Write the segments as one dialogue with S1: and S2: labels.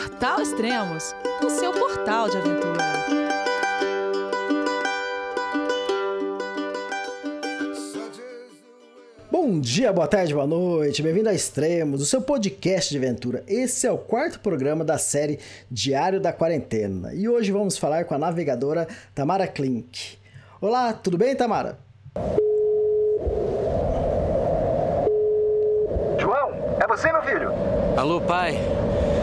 S1: Portal Extremos, o seu portal de aventura.
S2: Bom dia, boa tarde, boa noite, bem-vindo a Extremos, o seu podcast de aventura. Esse é o quarto programa da série Diário da Quarentena e hoje vamos falar com a navegadora Tamara Klink. Olá, tudo bem, Tamara?
S3: João, é você, meu filho?
S4: Alô, pai.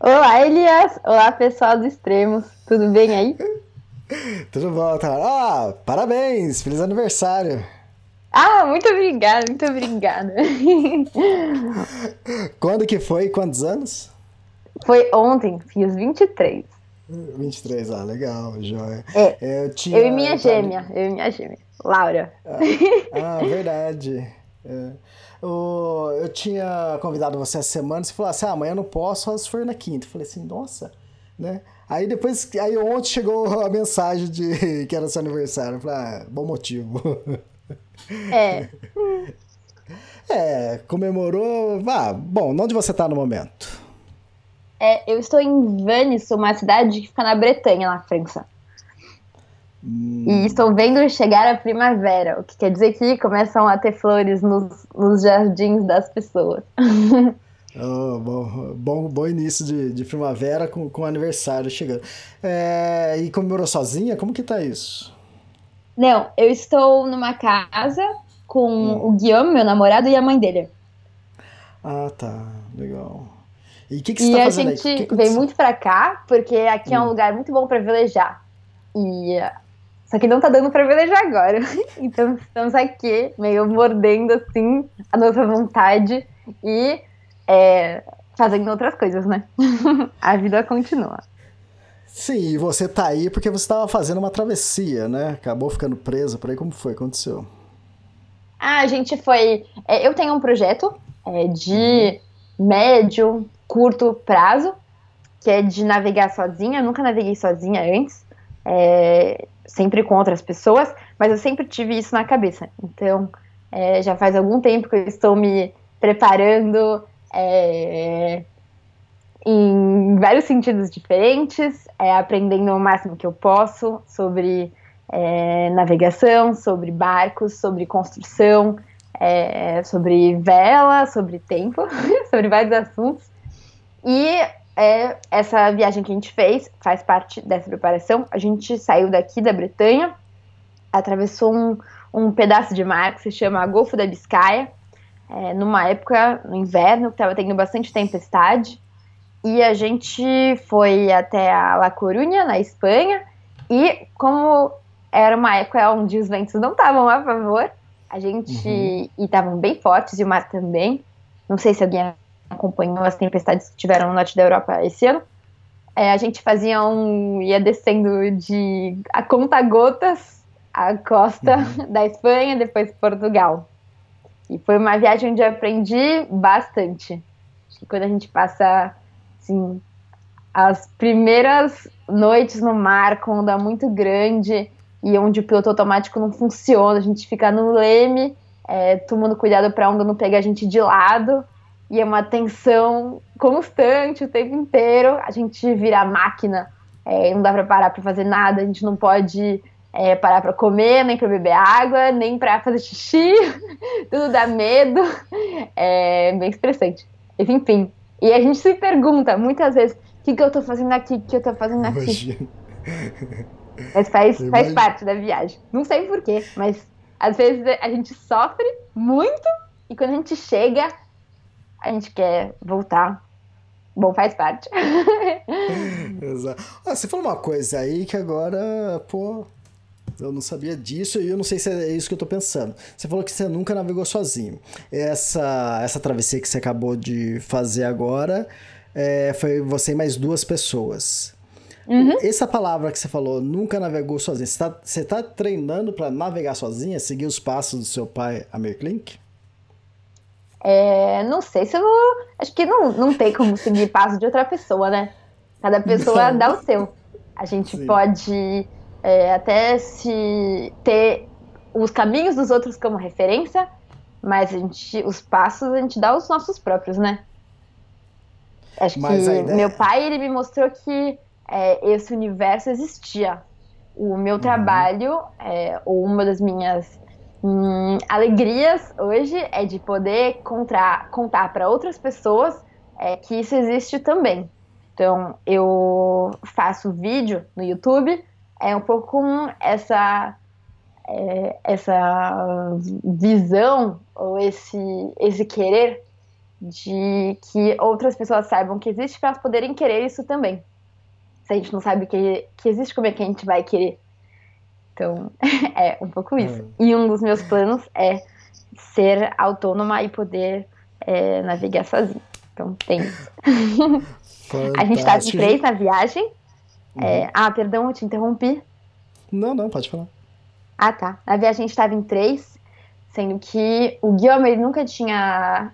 S5: Olá, Elias! Olá, pessoal do Extremos. Tudo bem aí?
S2: Tudo bom, Tamara? Ah, parabéns! Feliz aniversário!
S5: Ah, muito obrigada, muito obrigada.
S2: Quando que foi? Quantos anos?
S5: Foi ontem, fiz 23.
S2: 23, ah, legal, joia.
S5: É, eu, tinha... eu e minha gêmea, eu e minha gêmea, Laura.
S2: Ah, ah verdade. É. Eu, eu tinha convidado você essa semana, você falou assim, ah, amanhã não posso, só se for na quinta. Eu falei assim, nossa, né? Aí depois, aí ontem chegou a mensagem de que era seu aniversário. Eu falei, ah, bom motivo.
S5: É.
S2: É, comemorou. Ah, bom, onde você está no momento?
S5: É, eu estou em Vannes, uma cidade que fica na Bretanha, na França. Hum. E estou vendo chegar a primavera, o que quer dizer que começam a ter flores nos, nos jardins das pessoas.
S2: Oh, bom, bom, bom início de, de primavera com, com aniversário chegando. É, e comemorou sozinha? Como que tá isso?
S5: Não, eu estou numa casa com hum. o Guilherme, meu namorado, e a mãe dele.
S2: Ah, tá. Legal. E o que, que você e tá fazendo aí?
S5: E a gente veio muito pra cá, porque aqui hum. é um hum. lugar muito bom pra velejar. E só que não tá dando pra velejar agora. Então estamos aqui, meio mordendo assim a nossa vontade e é, fazendo outras coisas, né? a vida continua.
S2: Sim, e você tá aí porque você estava fazendo uma travessia, né? Acabou ficando preso por aí. Como foi? Aconteceu?
S5: Ah, a gente foi. É, eu tenho um projeto é, de médio, curto prazo, que é de navegar sozinha. Eu nunca naveguei sozinha antes. É, sempre com outras pessoas, mas eu sempre tive isso na cabeça. Então, é, já faz algum tempo que eu estou me preparando é, em vários sentidos diferentes, é, aprendendo o máximo que eu posso sobre é, navegação, sobre barcos, sobre construção, é, sobre vela, sobre tempo, sobre vários assuntos. E é, essa viagem que a gente fez faz parte dessa preparação. A gente saiu daqui da Bretanha, atravessou um, um pedaço de mar que se chama Golfo da Biscaia, é, numa época, no inverno, que estava tendo bastante tempestade. E a gente foi até a La Coruña, na Espanha, e como era uma época onde os ventos não estavam a favor, a gente. Uhum. e estavam bem fortes, e o mar também. Não sei se alguém acompanhou as tempestades que tiveram no norte da Europa esse ano. É, a gente fazia um. ia descendo de a conta gotas a costa uhum. da Espanha, depois Portugal. E foi uma viagem onde eu aprendi bastante. Acho que quando a gente passa, assim, as primeiras noites no mar com onda muito grande e onde o piloto automático não funciona, a gente fica no leme, é, tomando cuidado para a onda não pegar a gente de lado e é uma tensão constante o tempo inteiro. A gente vira máquina, é, não dá para parar para fazer nada, a gente não pode é, parar para comer, nem para beber água, nem para fazer xixi, tudo dá medo. É bem estressante. Enfim, e a gente se pergunta muitas vezes: o que, que eu tô fazendo aqui? O que eu tô fazendo aqui? Imagina. Mas faz, faz parte da viagem. Não sei porquê, mas às vezes a gente sofre muito e quando a gente chega, a gente quer voltar. Bom, faz parte.
S2: Exato. Ah, você falou uma coisa aí que agora, pô, Eu não sabia disso e eu não sei se é isso que eu tô pensando. Você falou que você nunca navegou sozinho. Essa, essa travessia que você acabou de fazer agora é, foi você e mais duas pessoas. Uhum. Essa palavra que você falou, nunca navegou sozinha, você está tá treinando para navegar sozinha, seguir os passos do seu pai, Amir Klink?
S5: É, não sei se eu vou. Acho que não, não tem como seguir passo de outra pessoa, né? Cada pessoa não. dá o seu. A gente Sim. pode é, até se ter os caminhos dos outros como referência, mas a gente, os passos a gente dá os nossos próprios, né? Acho mas que ideia... meu pai ele me mostrou que é, esse universo existia. O meu uhum. trabalho, é, ou uma das minhas hum, alegrias hoje, é de poder contar, contar para outras pessoas é, que isso existe também. Então, eu faço vídeo no YouTube, é um pouco com essa, é, essa visão, ou esse, esse querer de que outras pessoas saibam que existe para elas poderem querer isso também. Se a gente não sabe que, que existe, como é que a gente vai querer? Então, é um pouco isso. Hum. E um dos meus planos é ser autônoma e poder é, navegar sozinha. Então, tem isso. a gente está de três na viagem. Uhum. É, ah, perdão, eu te interrompi.
S2: Não, não, pode falar.
S5: Ah, tá. Na viagem a gente estava em três, sendo que o Guilherme nunca tinha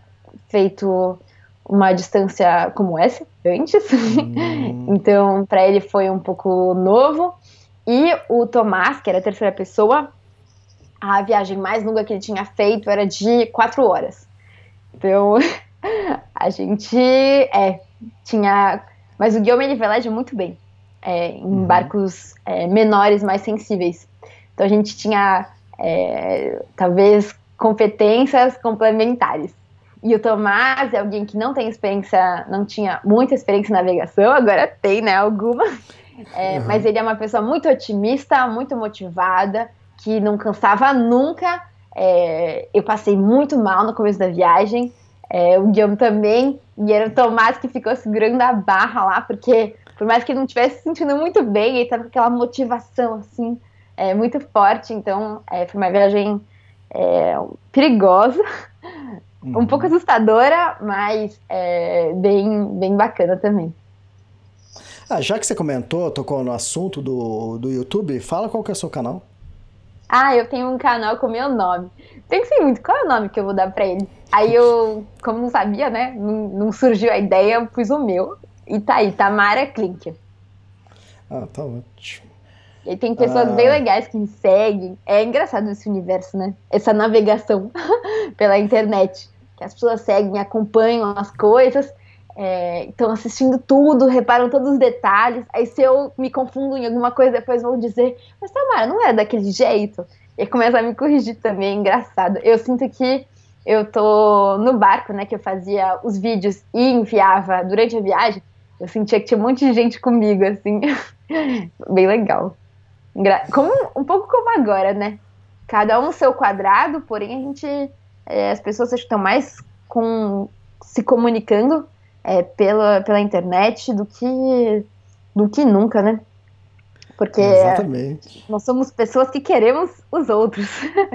S5: feito uma distância como essa antes. Hum. então, para ele foi um pouco novo. E o Tomás, que era a terceira pessoa, a viagem mais longa que ele tinha feito era de quatro horas. Então, a gente é, tinha. Mas o Guilherme ele veleja muito bem é, em uhum. barcos é, menores, mais sensíveis. Então a gente tinha é, talvez competências complementares. E o Tomás é alguém que não tem experiência, não tinha muita experiência em navegação, agora tem, né, alguma. É, uhum. Mas ele é uma pessoa muito otimista, muito motivada, que não cansava nunca. É, eu passei muito mal no começo da viagem. É, o Guilherme também. E era o Tomás que ficou segurando a barra lá, porque por mais que ele não estivesse se sentindo muito bem, ele estava com aquela motivação, assim, é, muito forte. Então, é, foi uma viagem é, perigosa, uhum. um pouco assustadora, mas é, bem, bem bacana também.
S2: Ah, já que você comentou, tocou no assunto do, do YouTube, fala qual que é o seu canal.
S5: Ah, eu tenho um canal com meu nome. Pensei muito, qual é o nome que eu vou dar pra ele? Aí eu, como não sabia, né, não, não surgiu a ideia, eu pus o meu. E tá aí, Tamara Klink.
S2: Ah, tá ótimo.
S5: E tem pessoas ah. bem legais que me seguem. É engraçado esse universo, né? Essa navegação pela internet. Que as pessoas seguem, acompanham as coisas, estão é, assistindo tudo, reparam todos os detalhes. Aí se eu me confundo em alguma coisa, depois vão dizer, mas Tamara, não era daquele jeito. E começa a me corrigir também, é engraçado. Eu sinto que eu tô no barco, né, que eu fazia os vídeos e enviava durante a viagem eu sentia que tinha um monte de gente comigo, assim. Bem legal. Como, um pouco como agora, né? Cada um seu quadrado, porém a gente. É, as pessoas estão mais com, se comunicando é, pela, pela internet do que, do que nunca, né? Porque
S2: Exatamente.
S5: nós somos pessoas que queremos os outros.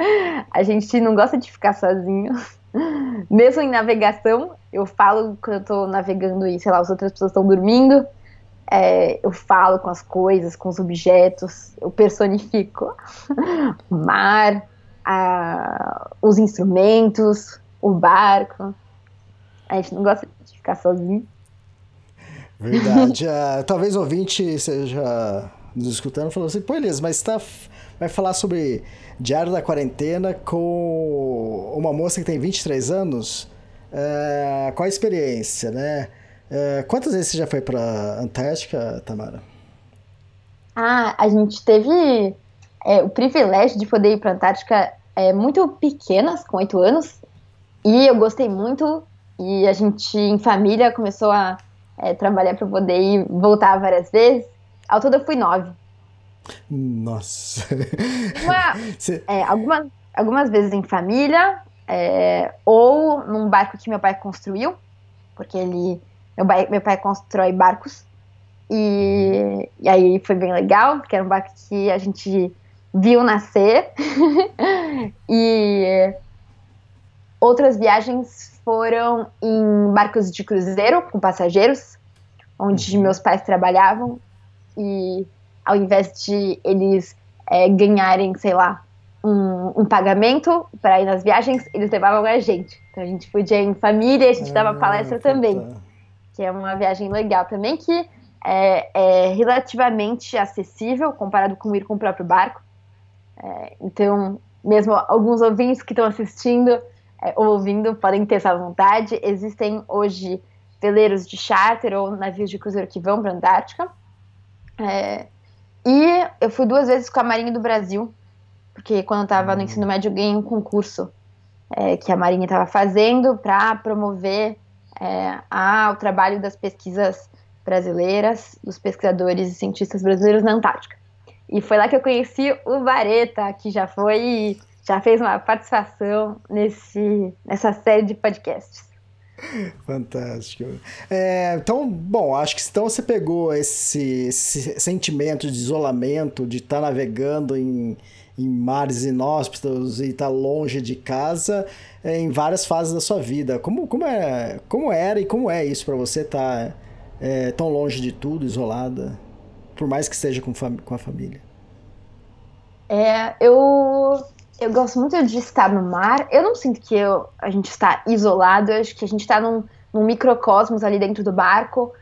S5: a gente não gosta de ficar sozinho. Mesmo em navegação, eu falo quando eu tô navegando e, sei lá, as outras pessoas estão dormindo, é, eu falo com as coisas, com os objetos, eu personifico o mar, a, os instrumentos, o barco. A gente não gosta de ficar sozinho.
S2: Verdade. uh, talvez o ouvinte seja nos escutando falando assim, pô, Elias, mas tá, vai falar sobre Diário da Quarentena com uma moça que tem 23 anos. É, qual a experiência, né? É, quantas vezes você já foi para Antártica, Tamara?
S5: Ah, a gente teve é, o privilégio de poder ir para Antártica é, muito pequenas, com oito anos, e eu gostei muito. E a gente, em família, começou a é, trabalhar para poder ir voltar várias vezes. Ao todo, eu fui nove.
S2: Nossa.
S5: Uma, Você... é, algumas, algumas vezes em família, é, ou num barco que meu pai construiu, porque ele. Meu pai, meu pai constrói barcos. E, e aí foi bem legal, porque era um barco que a gente viu nascer. e outras viagens foram em barcos de cruzeiro com passageiros, onde uhum. meus pais trabalhavam e ao invés de eles é, ganharem, sei lá, um, um pagamento para ir nas viagens, eles levavam a gente. Então a gente podia ir em família, a gente dava ah, palestra também, que é uma viagem legal também que é, é relativamente acessível comparado com ir com o próprio barco. É, então, mesmo alguns ouvintes que estão assistindo é, ou ouvindo podem ter essa vontade. Existem hoje veleiros de charter ou navios de cruzeiro que vão para a Antártica. É, e eu fui duas vezes com a Marinha do Brasil, porque quando eu estava no ensino médio eu ganhei um concurso é, que a Marinha estava fazendo para promover é, a, o trabalho das pesquisas brasileiras, dos pesquisadores e cientistas brasileiros na Antártica. E foi lá que eu conheci o Vareta, que já foi, já fez uma participação nesse, nessa série de podcasts.
S2: Fantástico. É, então, bom, acho que então você pegou esse, esse sentimento de isolamento, de estar tá navegando em, em mares inóspitos e estar tá longe de casa é, em várias fases da sua vida. Como, como, é, como era e como é isso para você estar tá, é, tão longe de tudo, isolada? por mais que esteja com, com a família?
S5: É, eu, eu gosto muito de estar no mar. Eu não sinto que eu, a gente está isolado, eu acho que a gente está num, num microcosmos ali dentro do barco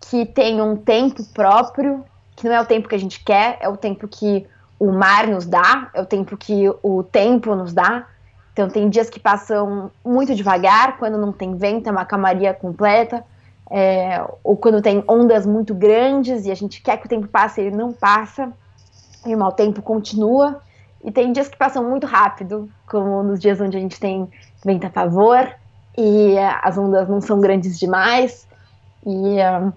S5: que tem um tempo próprio, que não é o tempo que a gente quer, é o tempo que o mar nos dá, é o tempo que o tempo nos dá. Então tem dias que passam muito devagar, quando não tem vento, é uma camaria completa é, ou quando tem ondas muito grandes e a gente quer que o tempo passe, ele não passa, e o mau tempo continua. E tem dias que passam muito rápido, como nos dias onde a gente tem vento a favor e as ondas não são grandes demais e um,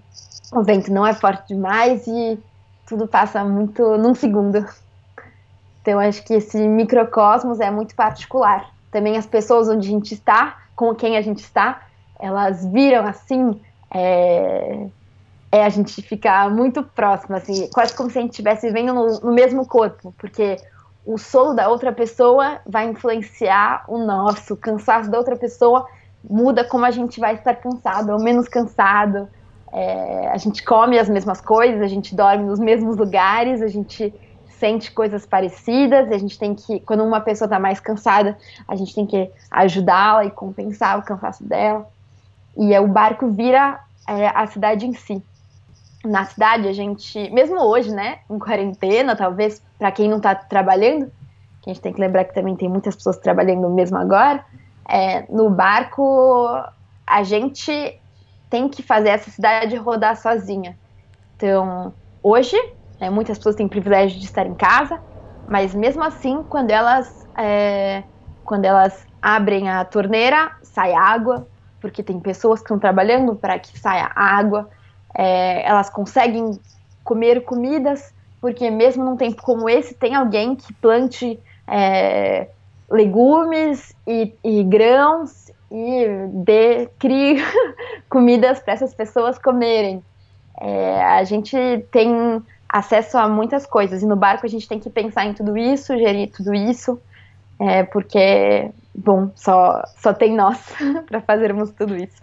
S5: o vento não é forte demais e tudo passa muito num segundo. Então acho que esse microcosmos é muito particular. Também as pessoas onde a gente está, com quem a gente está, elas viram assim é, é a gente ficar muito próximo, assim, quase como se a gente estivesse vivendo no, no mesmo corpo, porque o solo da outra pessoa vai influenciar o nosso, o cansaço da outra pessoa muda como a gente vai estar cansado ou menos cansado. É, a gente come as mesmas coisas, a gente dorme nos mesmos lugares, a gente sente coisas parecidas, a gente tem que, quando uma pessoa está mais cansada, a gente tem que ajudá-la e compensar o cansaço dela. E é, o barco vira é, a cidade em si. Na cidade, a gente, mesmo hoje, né, em quarentena, talvez, para quem não está trabalhando, que a gente tem que lembrar que também tem muitas pessoas trabalhando mesmo agora, é, no barco, a gente tem que fazer essa cidade rodar sozinha. Então, hoje, né, muitas pessoas têm o privilégio de estar em casa, mas mesmo assim, quando elas, é, quando elas abrem a torneira, sai água, porque tem pessoas que estão trabalhando para que saia água, é, elas conseguem comer comidas, porque mesmo num tempo como esse, tem alguém que plante é, legumes e, e, grãos e dê, crie comidas para essas pessoas comerem. É, a gente tem acesso a muitas coisas e no barco a gente tem que pensar em tudo isso, gerir tudo isso, é, porque bom, só, só tem nós para fazermos tudo isso.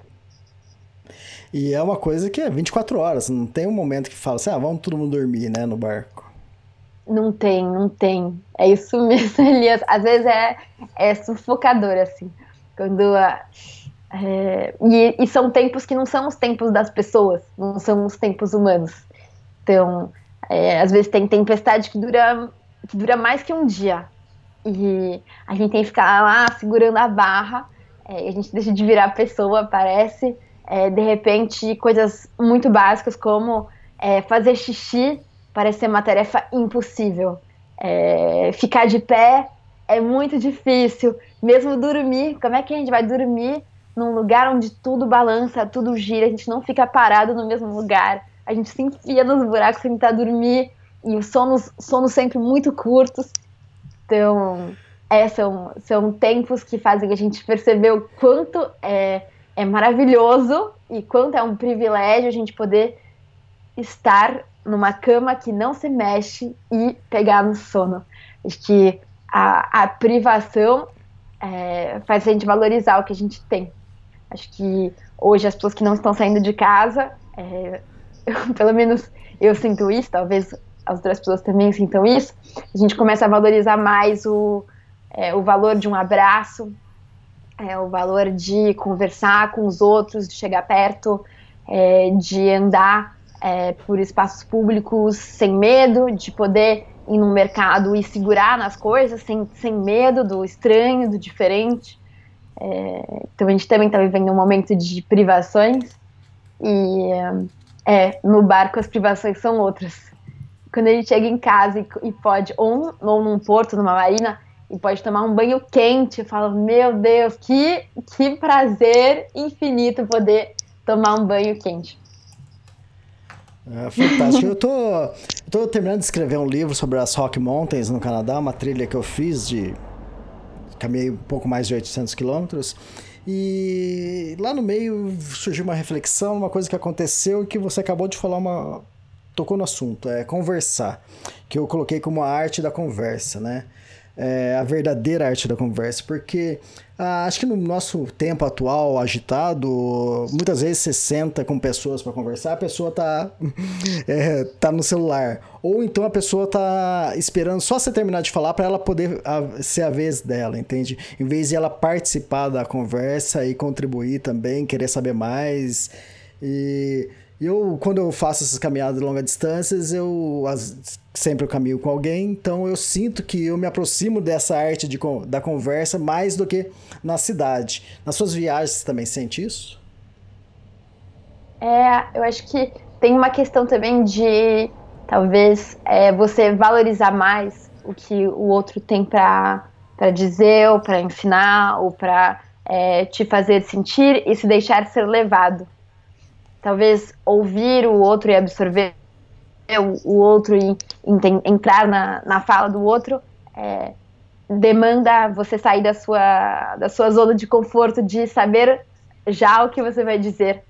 S2: E é uma coisa que é 24 horas, não tem um momento que fala assim, ah, vamos todo mundo dormir, né, no barco.
S5: Não tem, não tem. É isso mesmo, Elias. Às vezes é, é sufocador, assim. Quando. É, e, e são tempos que não são os tempos das pessoas, não são os tempos humanos. Então, é, às vezes tem tempestade que dura, que dura mais que um dia. E a gente tem que ficar lá segurando a barra, é, a gente deixa de virar pessoa, parece. É, de repente, coisas muito básicas como é, fazer xixi parece ser uma tarefa impossível. É, ficar de pé é muito difícil. Mesmo dormir, como é que a gente vai dormir num lugar onde tudo balança, tudo gira, a gente não fica parado no mesmo lugar, a gente se enfia nos buracos sem tentar dormir e os sonos, sonos sempre muito curtos. Então, é, são, são tempos que fazem a gente perceber o quanto é, é maravilhoso e quanto é um privilégio a gente poder estar numa cama que não se mexe e pegar no sono. Acho que a, a privação é, faz a gente valorizar o que a gente tem. Acho que hoje as pessoas que não estão saindo de casa, é, eu, pelo menos eu sinto isso, talvez as outras pessoas também sintam isso, a gente começa a valorizar mais o, é, o valor de um abraço, é, o valor de conversar com os outros, de chegar perto, é, de andar é, por espaços públicos sem medo, de poder ir no mercado e segurar nas coisas sem, sem medo do estranho, do diferente. É, então a gente também está vivendo um momento de privações e é, no barco as privações são outras. Quando a gente chega em casa e, e pode, ou, ou num porto, numa marina, e pode tomar um banho quente, fala, meu Deus, que, que prazer infinito poder tomar um banho quente.
S2: É, fantástico. eu tô, tô terminando de escrever um livro sobre as Rock Mountains no Canadá, uma trilha que eu fiz de. Caminhei um pouco mais de 800 quilômetros. E lá no meio surgiu uma reflexão, uma coisa que aconteceu e que você acabou de falar uma. tocou no assunto, é conversar. Que eu coloquei como a arte da conversa, né? É, a verdadeira arte da conversa, porque ah, acho que no nosso tempo atual, agitado, muitas vezes você senta com pessoas para conversar, a pessoa tá, é, tá no celular. Ou então a pessoa tá esperando só você terminar de falar para ela poder a, ser a vez dela, entende? Em vez de ela participar da conversa e contribuir também, querer saber mais. E eu, quando eu faço essas caminhadas de longas distâncias, eu as, sempre eu caminho com alguém, então eu sinto que eu me aproximo dessa arte de, da conversa mais do que na cidade. Nas suas viagens, você também sente isso?
S5: É, eu acho que tem uma questão também de talvez é, você valorizar mais o que o outro tem para dizer, ou para ensinar, ou para é, te fazer sentir e se deixar ser levado talvez ouvir o outro e absorver o, outro e entrar na, na fala do outro é, demanda você sair da sua, da sua zona de conforto de saber já o que você vai dizer.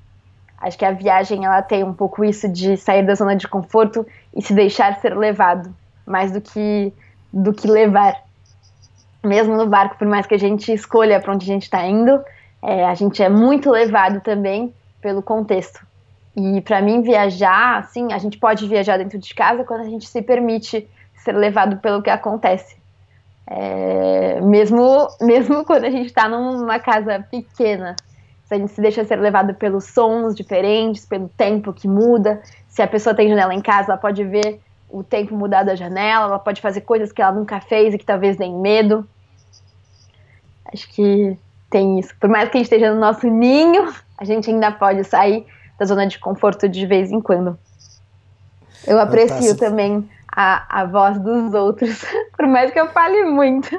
S5: Acho que a viagem ela tem um pouco isso de sair da zona de conforto e se deixar ser levado, mais do que do que levar. Mesmo no barco, por mais que a gente escolha para onde a gente está indo, é, a gente é muito levado também pelo contexto. E para mim viajar, assim, a gente pode viajar dentro de casa quando a gente se permite ser levado pelo que acontece. É, mesmo, mesmo quando a gente está numa casa pequena, se a gente se deixa ser levado pelos sons diferentes, pelo tempo que muda. Se a pessoa tem janela em casa, ela pode ver o tempo mudar da janela, ela pode fazer coisas que ela nunca fez e que talvez deem medo. Acho que tem isso. Por mais que a gente esteja no nosso ninho, a gente ainda pode sair da zona de conforto de vez em quando. Eu aprecio também a, a voz dos outros, por mais que eu fale muito.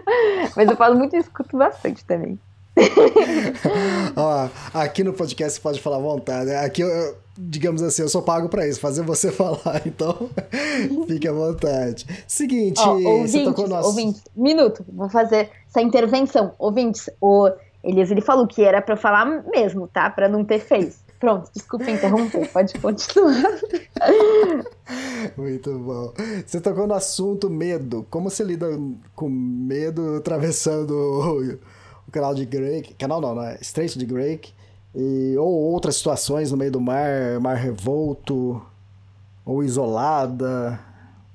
S5: Mas eu falo muito e escuto bastante também.
S2: Ó, aqui no podcast você pode falar à vontade. Aqui eu, digamos assim, eu sou pago para isso, fazer você falar, então fique à vontade. Seguinte,
S5: Ó, ouvintes, você tocou no ouvintes, minuto, vou fazer essa intervenção. Ouvintes, o Elias, ele falou que era para falar mesmo, tá? Para não ter feio. Pronto, desculpa interromper, pode continuar.
S2: Muito bom. Você tocou no assunto medo. Como você lida com medo atravessando o, o canal de Drake? Canal não, não é? Estreito de Drake. E, ou outras situações no meio do mar, mar revolto, ou isolada.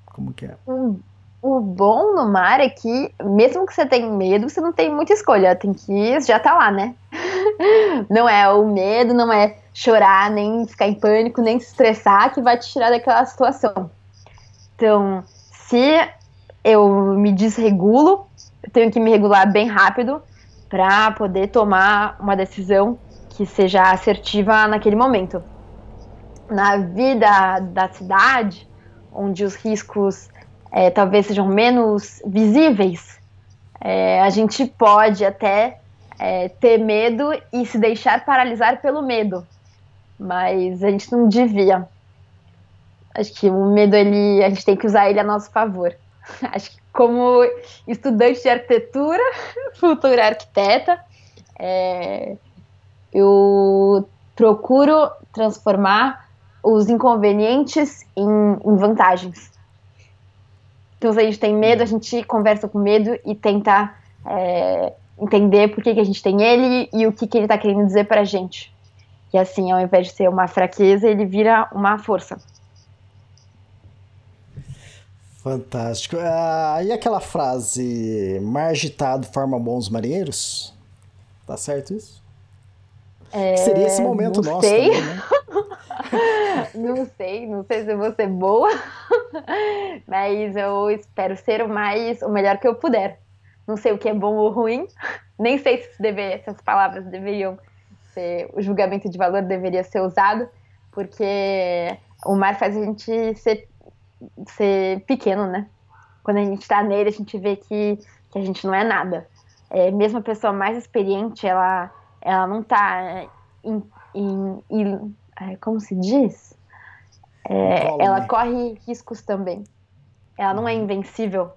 S2: Como que é?
S5: O, o bom no mar é que, mesmo que você tenha medo, você não tem muita escolha. Tem que já tá lá, né? não é o medo, não é chorar, nem ficar em pânico, nem se estressar que vai te tirar daquela situação. Então, se eu me desregulo, eu tenho que me regular bem rápido para poder tomar uma decisão que seja assertiva naquele momento. Na vida da cidade, onde os riscos é, talvez sejam menos visíveis, é, a gente pode até é, ter medo e se deixar paralisar pelo medo, mas a gente não devia. Acho que o medo ele, a gente tem que usar ele a nosso favor. Acho que como estudante de arquitetura, futura arquiteta, é, eu procuro transformar os inconvenientes em, em vantagens. Então, se a gente tem medo, a gente conversa com medo e tenta é, entender por que, que a gente tem ele e o que, que ele está querendo dizer para a gente. E assim, ao invés de ser uma fraqueza, ele vira uma força.
S2: Fantástico. Ah, e aquela frase, mar agitado forma bons marinheiros? Tá certo isso?
S5: É,
S2: Seria esse momento nosso
S5: sei.
S2: também, né?
S5: não sei, não sei se eu vou ser boa, mas eu espero ser o mais, o melhor que eu puder. Não sei o que é bom ou ruim, nem sei se deve, essas palavras deveriam ser, o julgamento de valor deveria ser usado, porque o mar faz a gente ser, ser pequeno, né? Quando a gente tá nele, a gente vê que, que a gente não é nada. É, mesmo a pessoa mais experiente, ela, ela não tá em, em, em é, como se diz? É, ela corre riscos também. Ela não é invencível.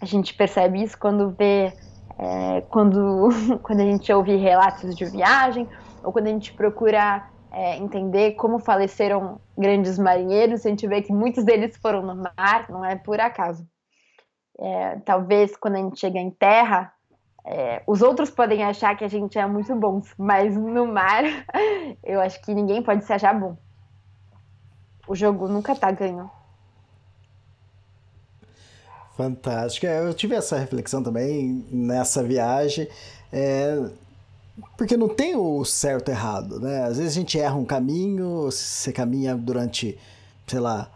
S5: A gente percebe isso quando vê, é, quando, quando a gente ouve relatos de viagem ou quando a gente procura é, entender como faleceram grandes marinheiros. A gente vê que muitos deles foram no mar, não é por acaso. É, talvez quando a gente chega em terra, é, os outros podem achar que a gente é muito bons, mas no mar, eu acho que ninguém pode se achar bom. O jogo nunca tá ganho.
S2: Fantástico. É, Eu tive essa reflexão também nessa viagem. É, porque não tem o certo e errado, né? Às vezes a gente erra um caminho, você caminha durante, sei lá,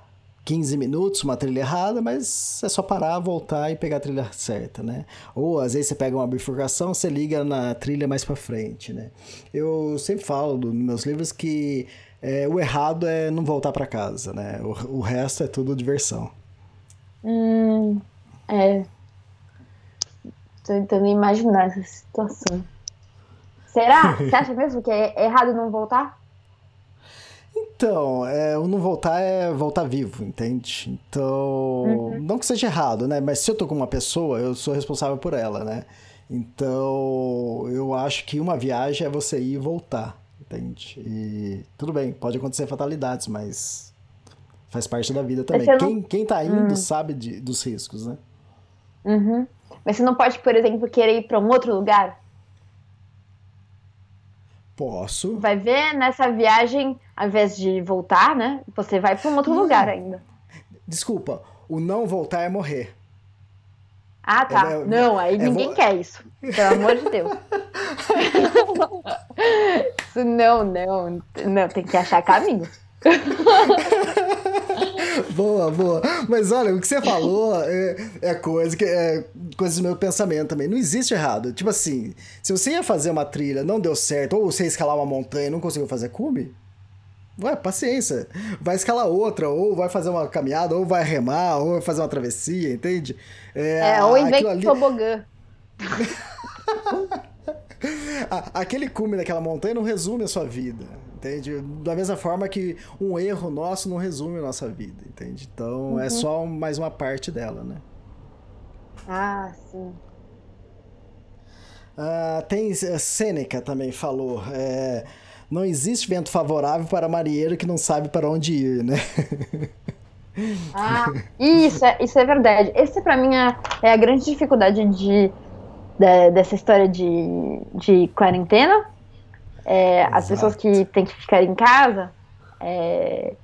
S2: 15 minutos, uma trilha errada, mas é só parar, voltar e pegar a trilha certa, né? Ou às vezes você pega uma bifurcação, você liga na trilha mais para frente, né? Eu sempre falo nos meus livros que é, o errado é não voltar para casa, né? O, o resto é tudo diversão.
S5: Hum, é. Tô tentando imaginar essa situação. Será? Você acha mesmo que é errado não voltar?
S2: Então, é, o não voltar é voltar vivo, entende? Então, não que seja errado, né? Mas se eu tô com uma pessoa, eu sou responsável por ela, né? Então, eu acho que uma viagem é você ir e voltar, entende? E tudo bem, pode acontecer fatalidades, mas faz parte da vida também.
S5: não-
S2: Quem, quem tá indo sabe de- dos riscos, né?
S5: Uhum. Mas você não pode, por exemplo, querer ir para um outro lugar?
S2: Posso.
S5: Vai ver nessa viagem, ao invés de voltar, né? Você vai para um outro lugar ainda.
S2: Desculpa, o não voltar é morrer.
S5: Ah, tá.
S2: É,
S5: não, aí
S2: é,
S5: ninguém
S2: vou-
S5: quer isso. Pelo amor de Deus. Isso não, não. Não, tem que achar caminho.
S2: Boa, boa. Mas olha, o que você falou é, é coisa que é coisa do meu pensamento também. Não existe errado. Tipo assim, se você ia fazer uma trilha, não deu certo, ou você ia escalar uma montanha e não conseguiu fazer cume, Ué, paciência. Vai escalar outra, ou vai fazer uma caminhada, ou vai remar, ou vai fazer uma travessia, entende?
S5: É, ou inventa
S2: ali-
S5: tobogã.
S2: aquele cume daquela montanha não resume a sua vida, entende? Da mesma forma que um erro nosso não resume a nossa vida, entende? Então é só mais uma parte dela, né?
S5: Ah, sim.
S2: Ah, tem eh, Sêneca também falou, é, não existe vento favorável para marinheiro que não sabe para onde ir, né?
S5: Ah, isso é, isso é verdade. Esse, pra mim, é, é a grande dificuldade de, de- dessa história de, de quarentena. É, as pessoas que têm que ficar em casa, é,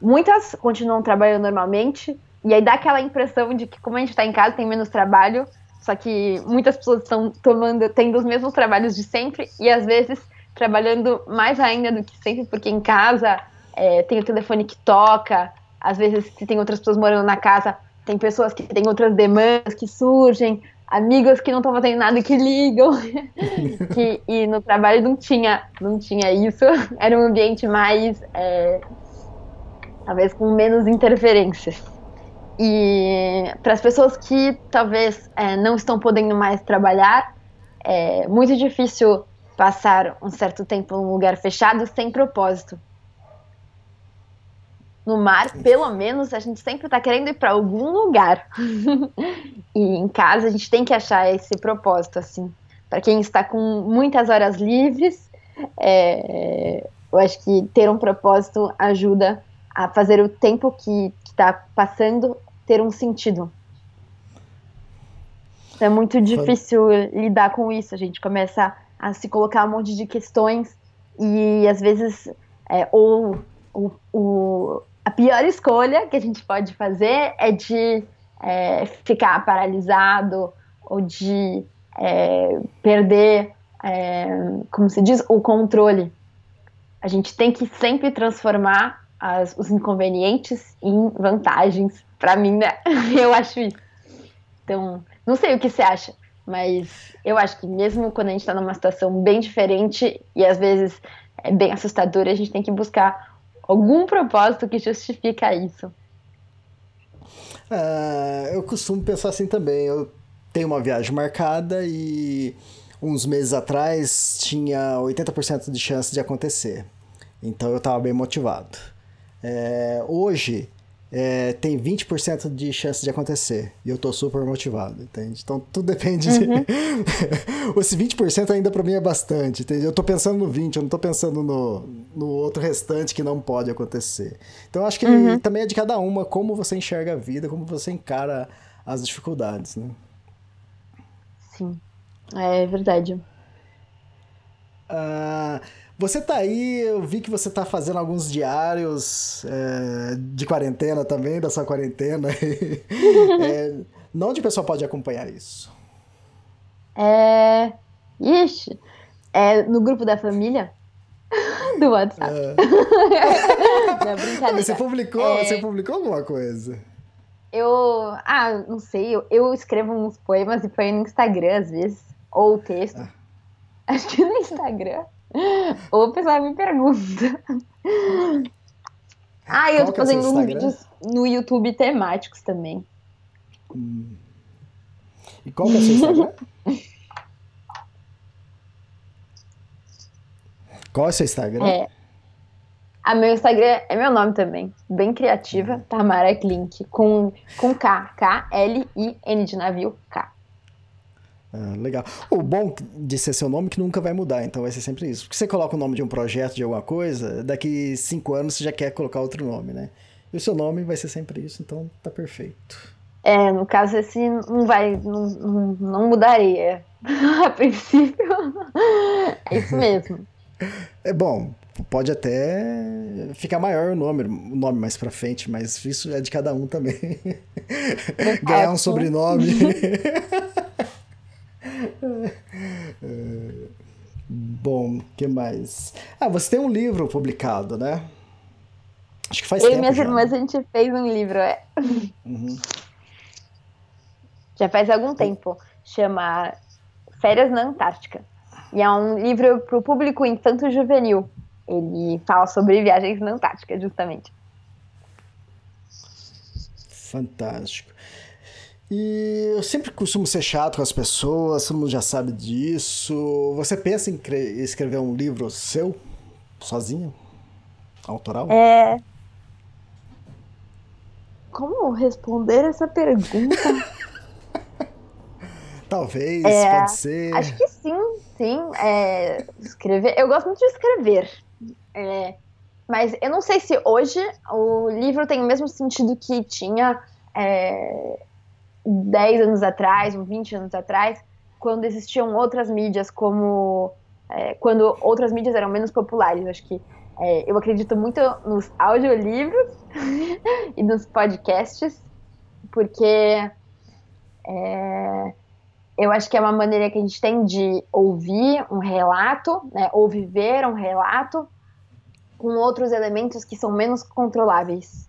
S5: muitas continuam trabalhando normalmente, e aí dá aquela impressão de que, como a gente está em casa, tem menos trabalho, só que muitas pessoas estão tomando, tendo os mesmos trabalhos de sempre, e às vezes trabalhando mais ainda do que sempre, porque em casa é, tem o telefone que toca, às vezes se tem outras pessoas morando na casa, tem pessoas que têm outras demandas que surgem, amigos que não estão fazendo nada que ligam. que, e no trabalho não tinha, não tinha isso. Era um ambiente mais. é, talvez com menos interferências. E para as pessoas que talvez é, não estão podendo mais trabalhar, é muito difícil passar um certo tempo num lugar fechado sem propósito. No mar, pelo menos, a gente sempre está querendo ir para algum lugar. e em casa a gente tem que achar esse propósito, assim. Para quem está com muitas horas livres, é, eu acho que ter um propósito ajuda a fazer o tempo que está passando ter um sentido. É muito difícil lidar com isso. A gente começa a se colocar um monte de questões e às vezes é, ou, ou, ou, a pior escolha que a gente pode fazer é de é, ficar paralisado ou de é, perder, é, como se diz, o controle. A gente tem que sempre transformar as, os inconvenientes em vantagens. Para mim, né? Eu acho isso. Então, não sei o que você acha, mas eu acho que mesmo quando a gente está numa situação bem diferente e às vezes é bem assustadora, a gente tem que buscar algum propósito que justifica isso.
S2: Uh, eu costumo pensar assim também. Eu tenho uma viagem marcada e uns meses atrás tinha 80% de chance de acontecer. Então eu estava bem motivado. É, hoje é, tem 20% de chance de acontecer. E eu tô super motivado, entende? Então tudo depende uhum. de. Esse 20% ainda para mim é bastante, entende? Eu tô pensando no 20%, eu não tô pensando no, no outro restante que não pode acontecer. Então acho que uhum. também é de cada uma como você enxerga a vida, como você encara as dificuldades, né?
S5: Sim, é verdade.
S2: Ah. Uh... Você tá aí, eu vi que você tá fazendo alguns diários é, de quarentena também, da sua quarentena. é, onde o pessoal pode acompanhar isso?
S5: É. Ixi, é no grupo da família do WhatsApp. É. não, brincadeira.
S2: Você publicou, é... você publicou alguma coisa?
S5: Eu. Ah, não sei, eu, eu escrevo uns poemas e põe no Instagram às vezes. Ou texto. Ah. Acho que no Instagram. Ou o pessoal me pergunta. Ah, eu Qual tô é fazendo é vídeos no YouTube temáticos também.
S2: Hum. E qual que é o seu Instagram? qual é o seu Instagram?
S5: É. A meu Instagram é meu nome também. Bem criativa, Tamara Klink. Com, com K. K-L-I-N de navio, K.
S2: Ah, legal. O bom de ser seu nome é que nunca vai mudar, então vai ser sempre isso. Porque você coloca o nome de um projeto, de alguma coisa, daqui cinco anos você já quer colocar outro nome, né? E o seu nome vai ser sempre isso, então tá perfeito.
S5: É, no caso esse não vai, não, não, não mudaria. A princípio, é isso mesmo.
S2: É bom, pode até ficar maior o nome, o nome mais pra frente, mas isso é de cada um também. Ganhar um sobrenome. Bom, que mais? Ah, você tem um livro publicado, né? Acho que faz
S5: Eu
S2: tempo.
S5: Eu e minhas
S2: já.
S5: irmãs, a gente fez um livro, é. Uhum. Já faz algum tempo. Chama Férias na Antártica. E é um livro para o público infanto-juvenil. Ele fala sobre viagens na Antártica, justamente.
S2: Fantástico. E eu sempre costumo ser chato com as pessoas, todo mundo já sabe disso. Você pensa em escrever um livro seu, sozinho? Autoral?
S5: É. Como responder essa pergunta?
S2: Talvez, é, pode ser.
S5: Acho que sim, sim. É, escrever. Eu gosto muito de escrever. É, mas eu não sei se hoje o livro tem o mesmo sentido que tinha é, 10 anos atrás, ou 20 anos atrás, quando existiam outras mídias como. É, quando outras mídias eram menos populares. Acho que é, eu acredito muito nos audiolivros e nos podcasts, porque é, eu acho que é uma maneira que a gente tem de ouvir um relato, né, ou viver um relato com outros elementos que são menos controláveis.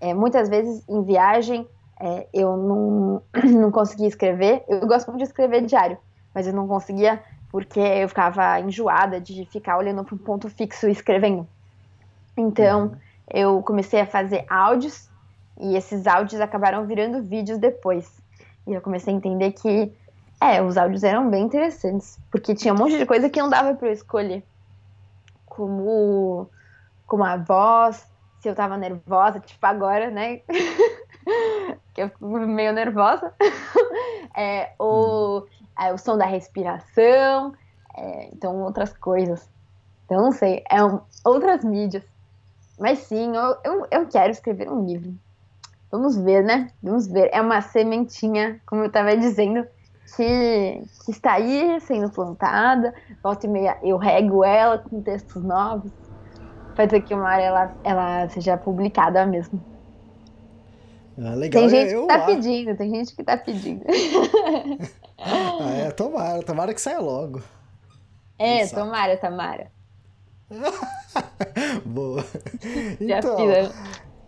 S5: É, muitas vezes em viagem é, eu não, não conseguia escrever. Eu gosto muito de escrever diário, mas eu não conseguia porque eu ficava enjoada de ficar olhando para um ponto fixo e escrevendo. Então, uhum. eu comecei a fazer áudios e esses áudios acabaram virando vídeos depois. E eu comecei a entender que, é, os áudios eram bem interessantes, porque tinha um monte de coisa que não dava para eu escolher. Como, como a voz, se eu tava nervosa, tipo agora, né? que eu fico meio nervosa. é, ou é, o som da respiração, é, então outras coisas. Então não sei, é um, outras mídias. Mas sim, eu, eu, eu, quero escrever um livro. Vamos ver, né? Vamos ver. É uma sementinha, como eu estava dizendo, que, que está aí sendo plantada. Volta e meia eu rego ela com textos novos. Pode ser que uma hora ela, ela seja publicada mesmo.
S2: Ah, legal.
S5: Tem gente
S2: eu,
S5: que tá
S2: eu-
S5: pedindo, tem gente que tá pedindo.
S2: Ah, é, tomara, tomara que saia logo.
S5: É,
S2: Exato.
S5: tomara, Tamara.
S2: Boa.
S5: Já
S2: Então,
S5: fiz.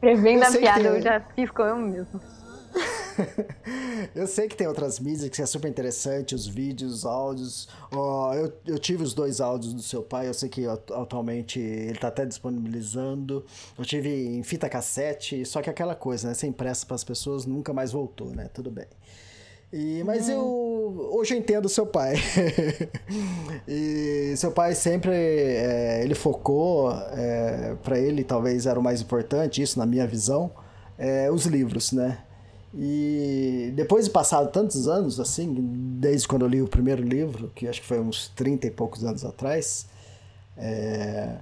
S5: Prevendo
S2: eu
S5: a piada,
S2: tem-
S5: eu já fiz com eu mesmo.
S2: Eu sei que tem outras mídias que é super interessante, os vídeos, os áudios. Ó, eu, eu tive os dois áudios do seu pai, eu sei que atu- atualmente ele tá até disponibilizando. Eu tive em fita cassete, só que aquela coisa, né? Sem pressa para as pessoas, nunca mais voltou, né? Tudo bem. E, mas eu hoje eu entendo seu pai. e seu pai sempre é, ele focou para ele talvez era o mais importante isso na minha visão é, os livros, né? E depois de passado tantos anos, assim, desde quando eu li o primeiro livro, que acho que foi uns 30 e poucos anos atrás, é,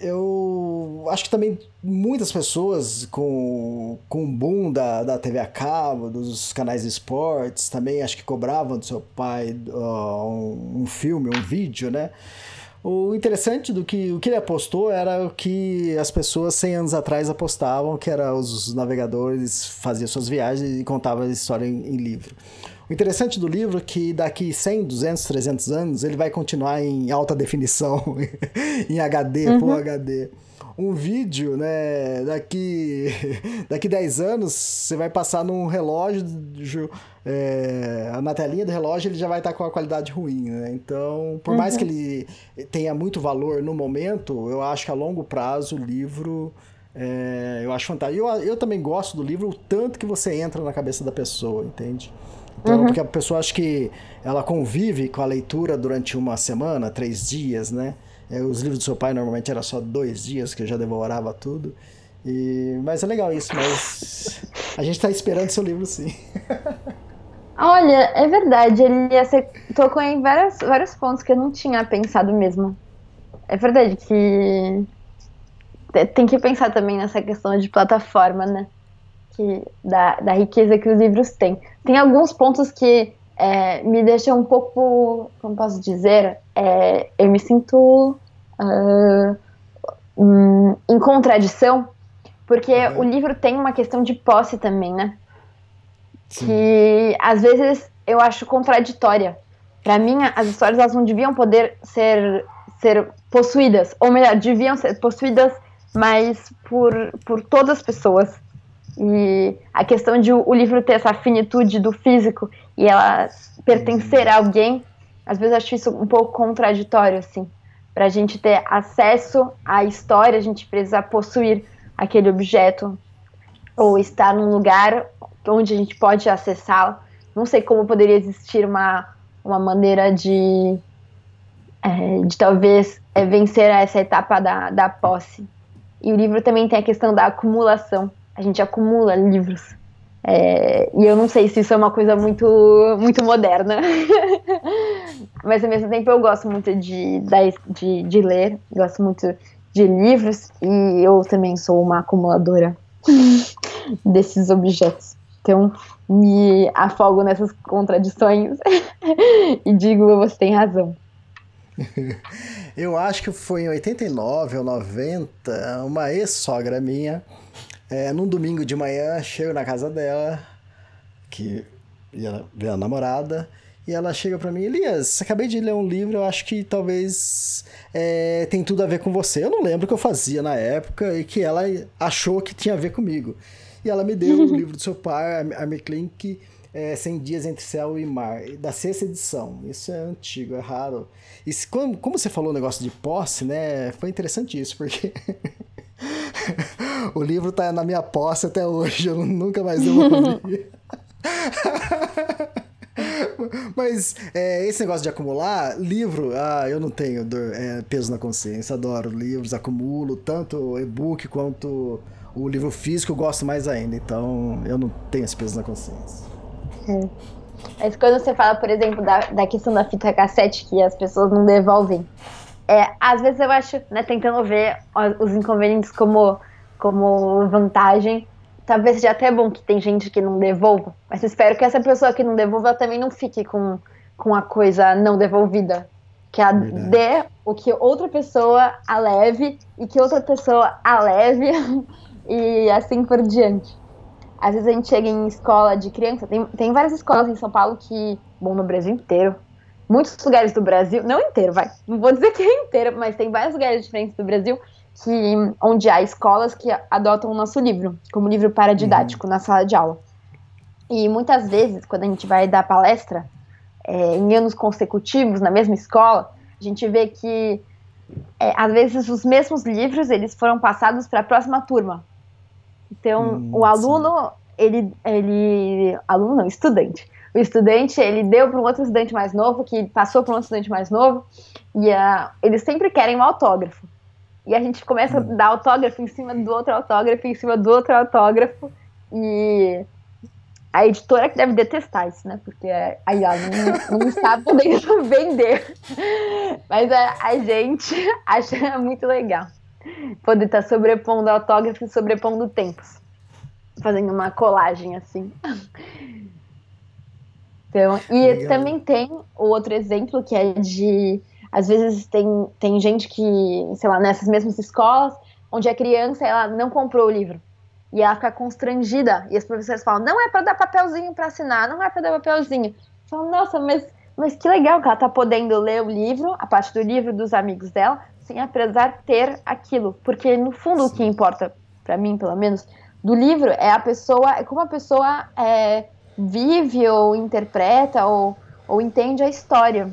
S2: eu acho que também muitas pessoas com, com o boom da, da TV a cabo, dos canais de esportes, também acho que cobravam do seu pai ó, um, um filme, um vídeo, né? O interessante do que o que ele apostou era o que as pessoas 100 anos atrás apostavam, que era os navegadores faziam suas viagens e contavam a história em, em livro. O interessante do livro é que daqui 100, 200, 300 anos ele vai continuar em alta definição, em HD, Full HD. Um vídeo, né, daqui, daqui 10 anos, você vai passar num relógio, é, na telinha do relógio ele já vai estar com a qualidade ruim, né? Então, por mais que ele tenha muito valor no momento, eu acho que a longo prazo o livro é, eu acho fantástico. Eu, eu também gosto do livro, o tanto que você entra na cabeça da pessoa, entende? Então, porque a pessoa acha que ela convive com a leitura durante uma semana, três dias, né? É, os livros do seu pai normalmente era só dois dias, que eu já devorava tudo. E, mas é legal isso, mas a gente tá esperando seu livro sim.
S5: Olha, é verdade, ele tocou em várias, vários pontos que eu não tinha pensado mesmo. É verdade que te- tem que pensar também nessa questão de plataforma, né? Que, da, da riqueza que os livros têm. Tem alguns pontos que é, me deixam um pouco, como posso dizer, é, eu me sinto ah, hum, em contradição, porque
S2: Uhum.
S5: o livro tem uma questão de posse também, né? que às vezes eu acho contraditória. Pra mim, as histórias elas não deviam poder ser, ser possuídas, ou melhor, deviam ser possuídas, mas por, por todas as pessoas. E a questão de o livro ter essa finitude do físico e ela pertencer a alguém, às vezes eu acho isso um pouco contraditório, assim. Pra gente ter acesso à história, a gente precisa possuir aquele objeto ou estar num lugar onde a gente pode acessá-la. Não sei como poderia existir uma, uma maneira de, é, de talvez é, vencer essa etapa da, da posse. E o livro também tem a questão da acumulação. A gente acumula livros. É, e eu não sei se isso é uma coisa muito, muito moderna. Mas ao mesmo tempo eu gosto muito de, de, de ler, gosto muito de livros e eu também sou uma acumuladora desses objetos. Então, me afogo nessas contradições e digo, você tem razão.
S2: Eu acho que foi em 89 ou 90, uma ex-sogra minha, é, num domingo de manhã, chego na casa dela, que ia ver a namorada, e ela chega pra mim, Elias, acabei de ler um livro, eu acho que talvez é, tem tudo a ver com você. Eu não lembro o que eu fazia na época e que ela achou que tinha a ver comigo. E ela me deu o livro do seu pai, a Army Klink, é, 100 Dias Entre Céu e Mar, da sexta edição. Isso é antigo, é raro. E se- como, como você falou o negócio de posse, né? Foi interessante isso, porque o livro tá na minha posse até hoje, eu nunca mais devolvi. Mas é, esse negócio de acumular, livro, ah, eu não tenho dor- é, peso na consciência, adoro livros, acumulo tanto e-book quanto o livro físico, eu gosto mais ainda, então eu não tenho esse peso na consciência.
S5: Mas quando você fala, por exemplo, da, da questão da fita cassete que as pessoas não devolvem, é, às vezes eu acho, né, tentando ver os inconvenientes como, como vantagem, talvez seja até bom que tem gente que não devolva, mas espero que essa pessoa que não devolva também não fique com, com a coisa não devolvida. Que a
S2: Verdade.
S5: dê o que outra pessoa a leve e que outra pessoa a leve e assim por diante. Às vezes a gente chega em escola de criança, tem, tem várias escolas em São Paulo que, bom, no Brasil inteiro, muitos lugares do Brasil, não inteiro, vai, não vou dizer que é inteiro, mas tem vários lugares diferentes do Brasil que onde há escolas que adotam o nosso livro como livro paradidático na sala de aula. E muitas vezes, quando a gente vai dar palestra é, em anos consecutivos na mesma escola, a gente vê que é, às vezes os mesmos livros eles foram passados para a próxima turma. Então,
S2: Hum,
S5: o aluno, ele, ele, aluno não, estudante. O estudante, ele deu para um outro estudante mais novo, que passou para um outro estudante mais novo, e ah, eles sempre querem um autógrafo. E a gente começa a dar autógrafo em cima do outro autógrafo, em cima do outro autógrafo, e a editora que deve detestar isso, né? Porque aí ela não, não está podendo vender. Mas a, a gente acha muito legal poder estar sobrepondo autógrafo e sobrepondo tempos. Fazendo uma colagem assim. Então, e
S2: Legal.
S5: também tem o outro exemplo que é de. Às vezes tem, tem gente que, sei lá, nessas mesmas escolas, onde a criança ela não comprou o livro. E ela fica constrangida. E as professoras falam: não é para dar papelzinho para assinar, não é para dar papelzinho. Falam, nossa, mas, mas que legal que ela tá podendo ler o livro, a parte do livro dos amigos dela, sem apesar ter aquilo. Porque no fundo o que importa, para mim pelo menos, do livro é a pessoa, é como a pessoa é, vive ou interpreta ou, ou entende a história.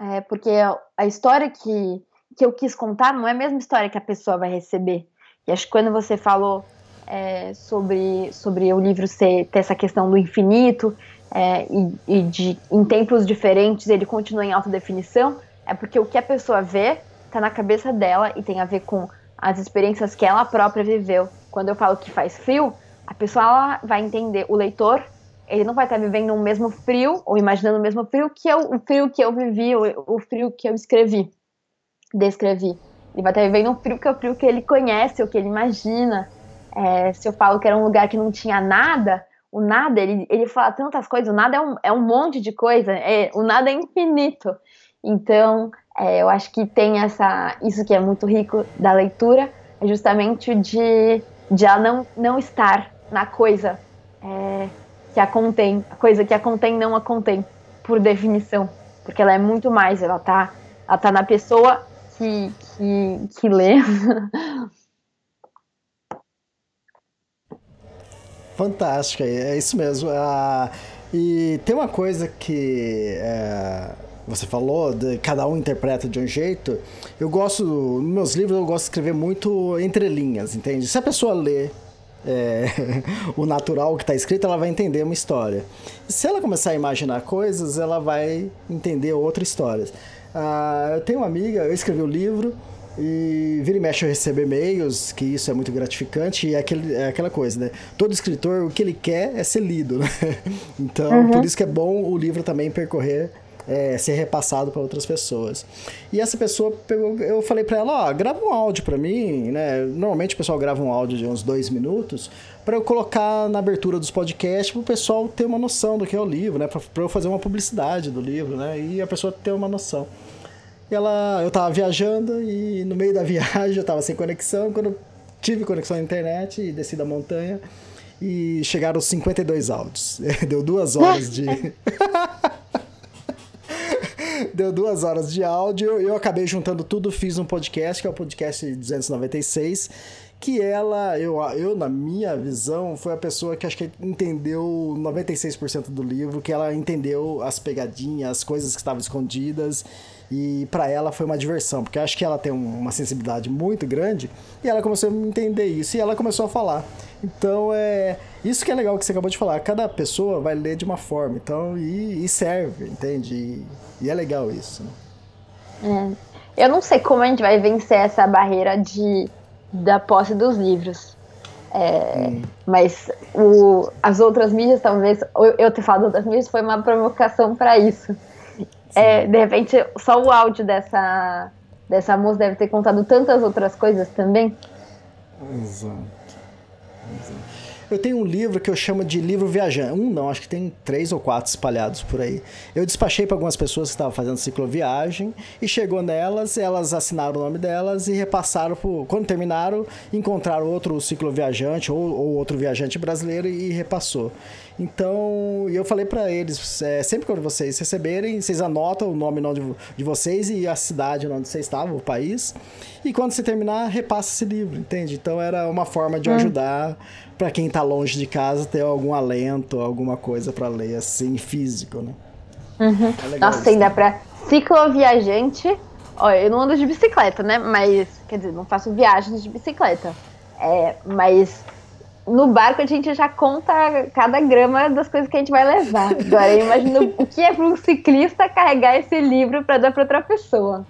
S5: É, porque a história que, que eu quis contar não é a mesma história que a pessoa vai receber. E acho que quando você falou é, sobre, sobre o livro ser, ter essa questão do infinito é, e, e de em tempos diferentes ele continua em alta definição, é porque o que a pessoa vê está na cabeça dela e tem a ver com as experiências que ela própria viveu. Quando eu falo que faz frio, a pessoa vai entender, o leitor, ele não vai estar vivendo o mesmo frio ou imaginando o mesmo frio que eu, o frio que eu vivi, o, o frio que eu escrevi, descrevi. Ele vai estar vivendo um frio que é o frio que ele conhece, o que ele imagina. É, se eu falo que era um lugar que não tinha nada, o nada, ele, ele fala tantas coisas, o nada é um, é um monte de coisa, é, o nada é infinito. Então, é, eu acho que tem essa, isso que é muito rico da leitura, é justamente de, de ela não, não estar na coisa é, que a contém, a coisa que a contém não a contém, por definição, porque ela é muito mais, ela tá, ela tá na pessoa que, que, que lê.
S2: Fantástica, é isso mesmo. Ah, e tem uma coisa que é, você falou, de cada um interpreta de um jeito. Eu gosto, nos meus livros, eu gosto de escrever muito entre linhas, entende? Se a pessoa lê é, o natural que está escrito, ela vai entender uma história. Se ela começar a imaginar coisas, ela vai entender outras histórias. Ah, eu tenho uma amiga, eu escrevi o um livro. E vira e mexe eu recebo e-mails, que isso é muito gratificante, e é, aquele, é aquela coisa, né? Todo escritor, o que ele quer é ser lido, né? Então, uhum. por isso que é bom o livro também percorrer, é, ser repassado para outras pessoas. E essa pessoa pegou, eu falei para ela, ó, grava um áudio para mim, né? Normalmente o pessoal grava um áudio de uns dois minutos, para eu colocar na abertura dos podcasts, para o pessoal ter uma noção do que é o livro, né? Para eu fazer uma publicidade do livro, né? E a pessoa ter uma noção. Ela, eu tava viajando e no meio da viagem eu tava sem conexão. Quando tive conexão na internet e desci da montanha e chegaram os 52 áudios. Deu duas horas de. Deu duas horas de áudio. Eu acabei juntando tudo, fiz um podcast, que é o podcast 296. Que ela, eu, eu, na minha visão, foi a pessoa que acho que entendeu 96% do livro, que ela entendeu as pegadinhas, as coisas que estavam escondidas e para ela foi uma diversão, porque acho que ela tem uma sensibilidade muito grande e ela começou a entender isso e ela começou a falar. Então é isso que é legal que você acabou de falar. Cada pessoa vai ler de uma forma, então e, e serve, entende? E, e, é legal isso.
S5: Né? É. Eu não sei como a gente vai vencer essa barreira de da posse dos livros. É, hum. Mas o, as outras mídias, talvez, eu ter falado outras mídias foi uma provocação para isso. É, de repente, só o áudio dessa, dessa moça deve ter contado tantas outras coisas também.
S2: Exato. Exato. Eu tenho um livro que eu chamo de livro viajante. Um não, acho que tem três ou quatro espalhados por aí. Eu despachei para algumas pessoas que estavam fazendo cicloviagem e chegou nelas, elas assinaram o nome delas e repassaram. Quando terminaram, encontraram outro cicloviajante ou, ou outro viajante brasileiro e repassou. Então, eu falei para eles, é, sempre que vocês receberem, vocês anotam o nome de, de vocês e a cidade onde vocês estavam, o país. E quando você terminar, repassa esse livro, entende? Então era uma forma de hum. ajudar para quem tá longe de casa ter algum alento, alguma coisa para ler assim, físico, né?
S5: Uhum. É Nossa, ainda para cicloviajante. Olha, eu não ando de bicicleta, né? Mas, quer dizer, não faço viagens de bicicleta. É, mas no barco a gente já conta cada grama das coisas que a gente vai levar. Agora eu imagino o que é para um ciclista carregar esse livro para dar para outra pessoa.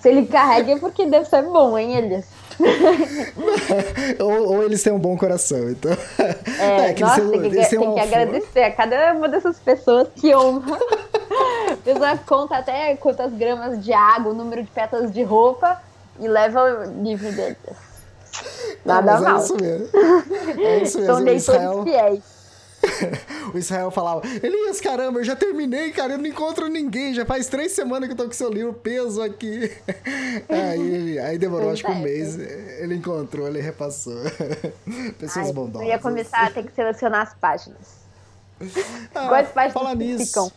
S5: Se ele carrega é porque deve ser bom, hein, Elias?
S2: ou, ou, eles têm um bom coração, então.
S5: É, é que nossa, tem, que, tem que agradecer a cada uma dessas pessoas que honra. A pessoa conta até quantas gramas de água, o número de pétalas de roupa e leva o livro deles. Nada
S2: Não,
S5: mal.
S2: É isso mesmo. É isso mesmo.
S5: São leitores fiéis.
S2: o Israel falava, Elias, caramba, eu já terminei, cara, eu não encontro ninguém, já faz três semanas que eu tô com seu livro peso aqui. aí, aí demorou acho que um mês, ele encontrou, ele repassou. Pessoas Ai, bondosas.
S5: Eu ia começar a ter que selecionar as páginas. Ah, Quais páginas fala nisso. ficam?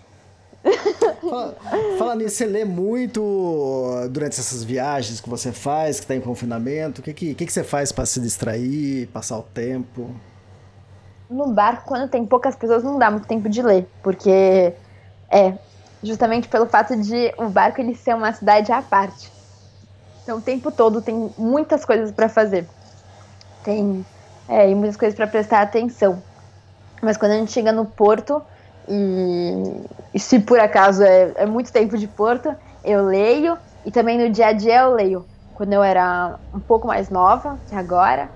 S2: Fala, fala, nisso, você lê muito durante essas viagens que você faz, que está em confinamento? O que, que, que, você faz para se distrair, passar o tempo?
S5: No barco, quando tem poucas pessoas, não dá muito tempo de ler, porque é justamente pelo fato de o barco ele ser uma cidade à parte. Então, o tempo todo tem muitas coisas para fazer. Tem é, muitas coisas para prestar atenção. Mas quando a gente chega no porto, e, e se por acaso é, é, muito tempo de Porto, eu leio. E também no dia a dia eu leio. Quando eu era um pouco mais nova que agora,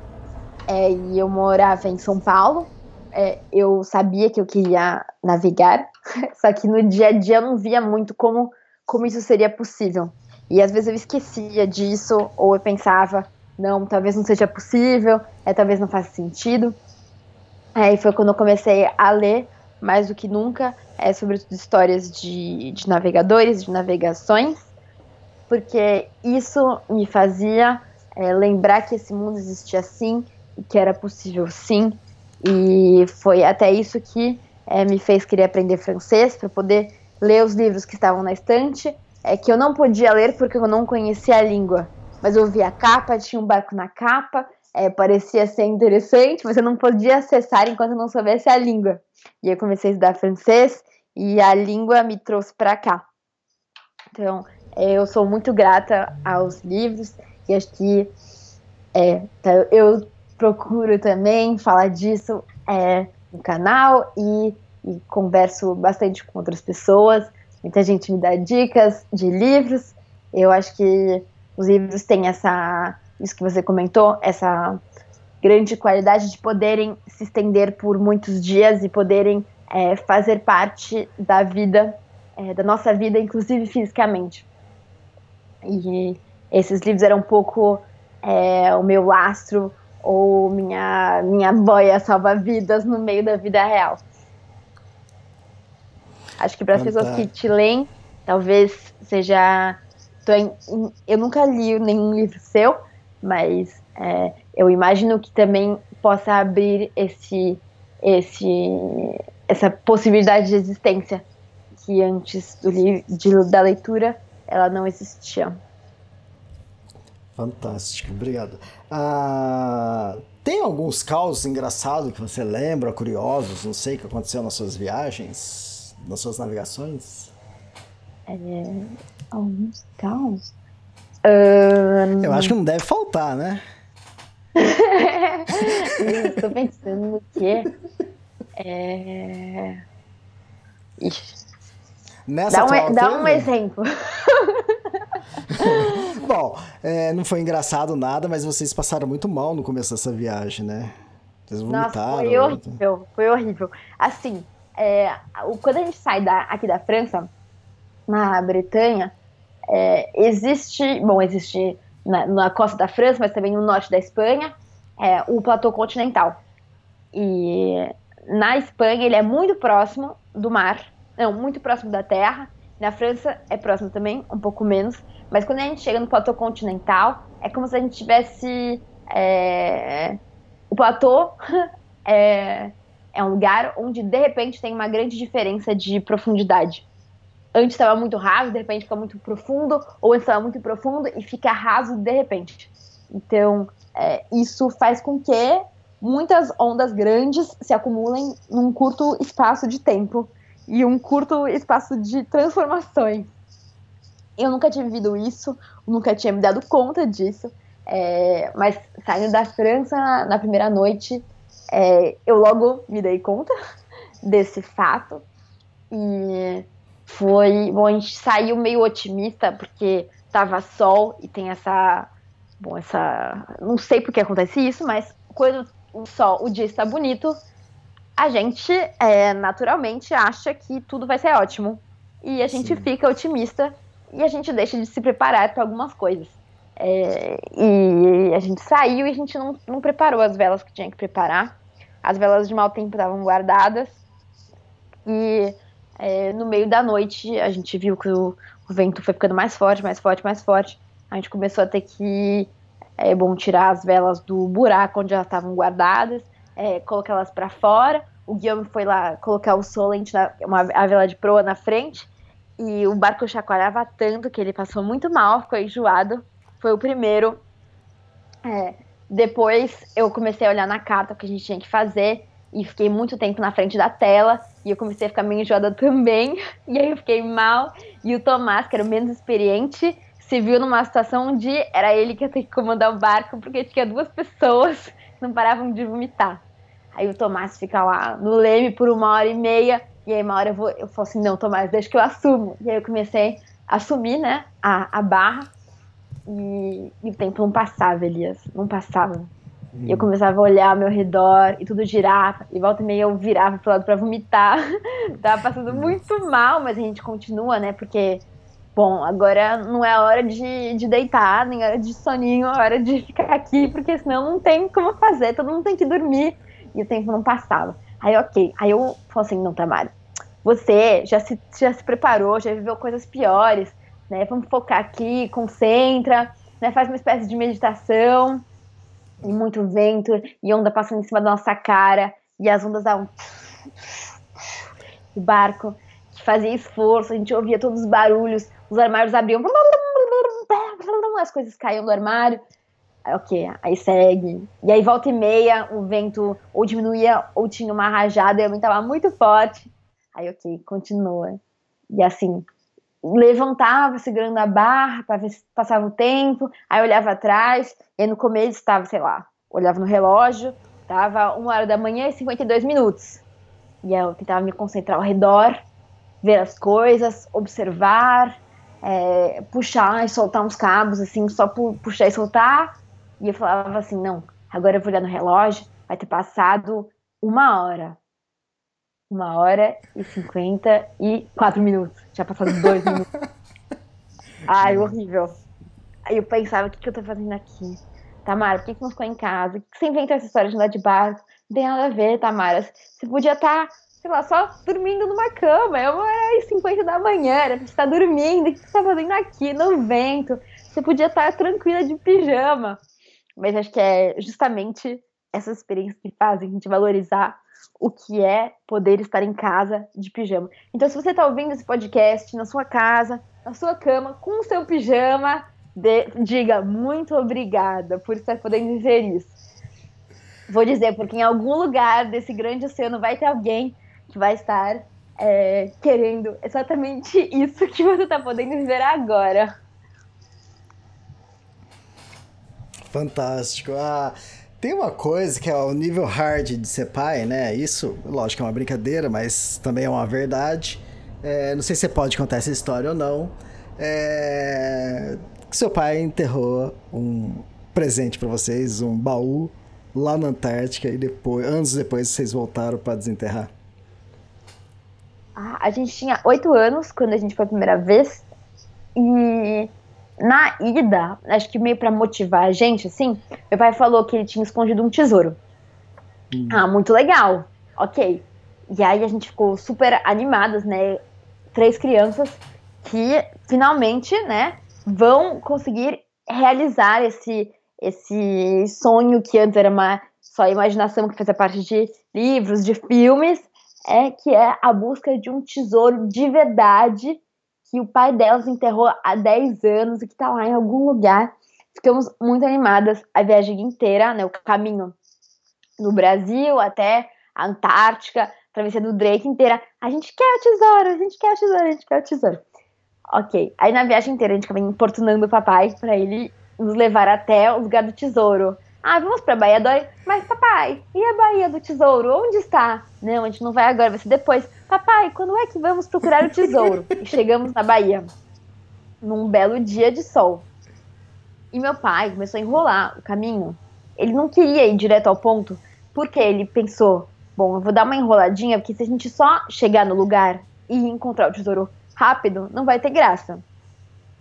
S5: é, e eu morava em São Paulo, é, eu sabia que eu queria navegar, só que no dia a dia eu não via muito como, como isso seria possível. E às vezes eu esquecia disso, ou eu pensava, não, talvez não seja possível, é, talvez não faça sentido. E foi quando eu comecei a ler mais do que nunca, é sobretudo histórias de, de navegadores, de navegações, porque isso me fazia é, lembrar que esse mundo existia sim, e que era possível sim, e foi até isso que é, me fez querer aprender francês, para poder ler os livros que estavam na estante, é, que eu não podia ler porque eu não conhecia a língua, mas eu via a capa, tinha um barco na capa, é, parecia ser interessante, eu não podia acessar enquanto não soubesse a língua. E eu comecei a estudar francês e a língua me trouxe para cá. Então, é, eu sou muito grata aos livros e acho que é, então eu procuro também falar disso é, no canal e, e converso bastante com outras pessoas. Muita gente me dá dicas de livros. Eu acho que os livros têm essa isso que você comentou, essa grande qualidade de poderem se estender por muitos dias e poderem é, fazer parte da vida, é, da nossa vida, inclusive fisicamente. E esses livros eram um pouco é, o meu lastro ou minha, minha boia salva-vidas no meio da vida real. Acho que para as pessoas que te leem, talvez seja. Eu nunca li nenhum livro seu, mas é, eu imagino que também possa abrir esse, esse, essa possibilidade de existência que antes do de, da leitura ela não existia.
S2: Fantástico, obrigado. Ah, tem alguns causos engraçados que você lembra, curiosos, não sei, que aconteceu nas suas viagens, nas suas navegações?
S5: É, alguns causos?
S2: Um... Eu acho que não deve faltar, né?
S5: tô pensando no quê? É... Ixi.
S2: Nessa
S5: dá um, dá um exemplo.
S2: Bom, é, não foi engraçado nada, mas vocês passaram muito mal no começo dessa viagem, né? Vocês
S5: vomitaram. Nossa, foi horrível, foi horrível. Assim, é, quando a gente sai da, aqui da França, na Bretanha, é, existe, bom, existe na, na, costa da França, mas também no norte da Espanha, é, o platô continental. E na Espanha ele é muito próximo do mar, não, muito próximo da terra. Na França é próximo também, um pouco menos. Mas quando a gente chega no platô continental, é como se a gente tivesse. É, o platô é, é um lugar onde de repente tem uma grande diferença de profundidade. Antes estava muito raso, de repente fica muito profundo, ou antes estava muito profundo e fica raso de repente. Então, é, isso faz com que muitas ondas grandes se acumulem num curto espaço de tempo e um curto espaço de transformações. Eu nunca tinha vivido isso, nunca tinha me dado conta disso, é, mas saindo da França na, primeira noite, é, eu logo me dei conta desse fato e foi. Bom, a gente saiu meio otimista porque tava sol e tem essa. Bom, essa. Não sei por que acontece isso, mas quando o sol, o dia está bonito, a gente é, naturalmente acha que tudo vai ser ótimo. E a gente Sim. fica otimista e a gente deixa de se preparar para algumas coisas. É, e a gente saiu e a gente não, não preparou as velas que tinha que preparar. As velas de mau tempo estavam guardadas. E é, no meio da noite a gente viu que o, o, vento foi ficando mais forte, mais forte, mais forte. A gente começou a ter que é bom tirar as velas do buraco onde elas estavam guardadas, é, colocar elas para fora. O Guilherme foi lá colocar o solente, na, uma, a vela de proa na frente, e o barco chacoalhava tanto que ele passou muito mal, ficou enjoado. Foi o primeiro. É, depois eu comecei a olhar na carta o que a gente tinha que fazer e fiquei muito tempo na frente da tela e eu comecei a ficar meio enjoada também. E aí eu fiquei mal. E o Tomás, que era o menos experiente, se viu numa situação onde era ele que ia ter que comandar o barco, porque tinha duas pessoas que não paravam de vomitar. Aí o Tomás fica lá no leme por uma hora e meia, e aí uma hora eu vou, eu falo assim, não, Tomás, deixa que eu assumo. E aí eu comecei a assumir, né, a, a barra, e, e o tempo não passava, Elias, não passava. E eu começava a olhar ao meu redor e tudo girava. E volta e meia eu virava pro lado pra vomitar. Tava passando muito mal, mas a gente continua, né? Porque, bom, agora não é hora de, de deitar, nem hora de soninho, é hora de ficar aqui, porque senão não tem como fazer, todo mundo tem que dormir. E o tempo não passava. Aí, ok. Aí eu falo assim: não, Tamara, você já se, já se preparou, já viveu coisas piores, né? Vamos focar aqui, concentra, né? Faz uma espécie de meditação e muito vento, e onda passando em cima da nossa cara, e as ondas davam. O barco que fazia esforço, a gente ouvia todos os barulhos, os armários abriam, as coisas caíam do armário. Aí, ok, aí segue. E aí, volta e meia, o vento ou diminuía ou tinha uma rajada e aumentava muito forte. Aí, ok, continua. E assim, levantava segurando a barra para ver se passava o tempo, aí olhava atrás, e no começo estava, sei lá, olhava no relógio, estava uma hora da manhã e 52 minutos. E eu tentava me concentrar ao redor, ver as coisas, observar, é, puxar e soltar uns cabos, assim, só puxar e soltar. E eu falava assim, não, agora eu vou olhar no relógio, vai ter passado uma hora uma hora e cinquenta e quatro minutos. Já passado dois minutos. Ai, horrível. Aí eu pensava, o que, que eu tô fazendo aqui? Tamara, por que, que não ficou em casa? Por que você inventou essa história de andar de barco? Não tem nada a ver, Tamara. Você podia estar, tá, sei lá, só dormindo numa cama. É uma hora e cinquenta da manhã, você estar tá dormindo. O que você tá fazendo aqui, no vento? Você podia estar tá tranquila de pijama. Mas acho que é justamente essas experiências que fazem a gente valorizar o que é poder estar em casa de pijama. Então, se você está ouvindo esse podcast na sua casa, na sua cama, com o seu pijama, de, diga muito obrigada por estar podendo dizer isso. Vou dizer, porque em algum lugar desse grande oceano vai ter alguém que vai estar é, querendo exatamente isso que você está podendo viver agora.
S2: Fantástico. Ah, tem uma coisa que é o nível hard de ser pai, né? Isso, lógico, é uma brincadeira, mas também é uma verdade. É, não sei se você pode contar essa história ou não. É, seu pai enterrou um presente para vocês, um baú lá na Antártica e depois, anos depois, vocês voltaram para desenterrar.
S5: Ah, a gente tinha oito anos quando a gente foi a primeira vez e na ida, acho que meio para motivar a gente, assim, meu pai falou que ele tinha escondido um tesouro. Ah, muito legal. Ok. E aí a gente ficou super animadas, né? Três crianças que finalmente, né, vão conseguir realizar esse esse sonho que antes era uma só imaginação que fazia parte de livros, de filmes, é que é a busca de um tesouro de verdade que o pai delas enterrou há 10 anos e que está lá em algum lugar. Ficamos muito animadas a viagem inteira, né, o caminho do Brasil até a Antártica, travessia do Drake inteira. A gente quer o tesouro, a gente quer o tesouro, a gente quer o tesouro. Ok. Aí na viagem inteira a gente acaba importunando o papai para ele nos levar até o lugar do tesouro. Ah, vamos pra Bahia Dória. Mas, papai, e a Bahia do Tesouro? Onde está? Não, a gente não vai agora, vai ser depois. Papai, quando é que vamos procurar o tesouro? e chegamos na Bahia. Num belo dia de sol. E meu pai começou a enrolar o caminho. Ele não queria ir direto ao ponto, porque ele pensou: bom, eu vou dar uma enroladinha, porque se a gente só chegar no lugar e encontrar o tesouro rápido, não vai ter graça.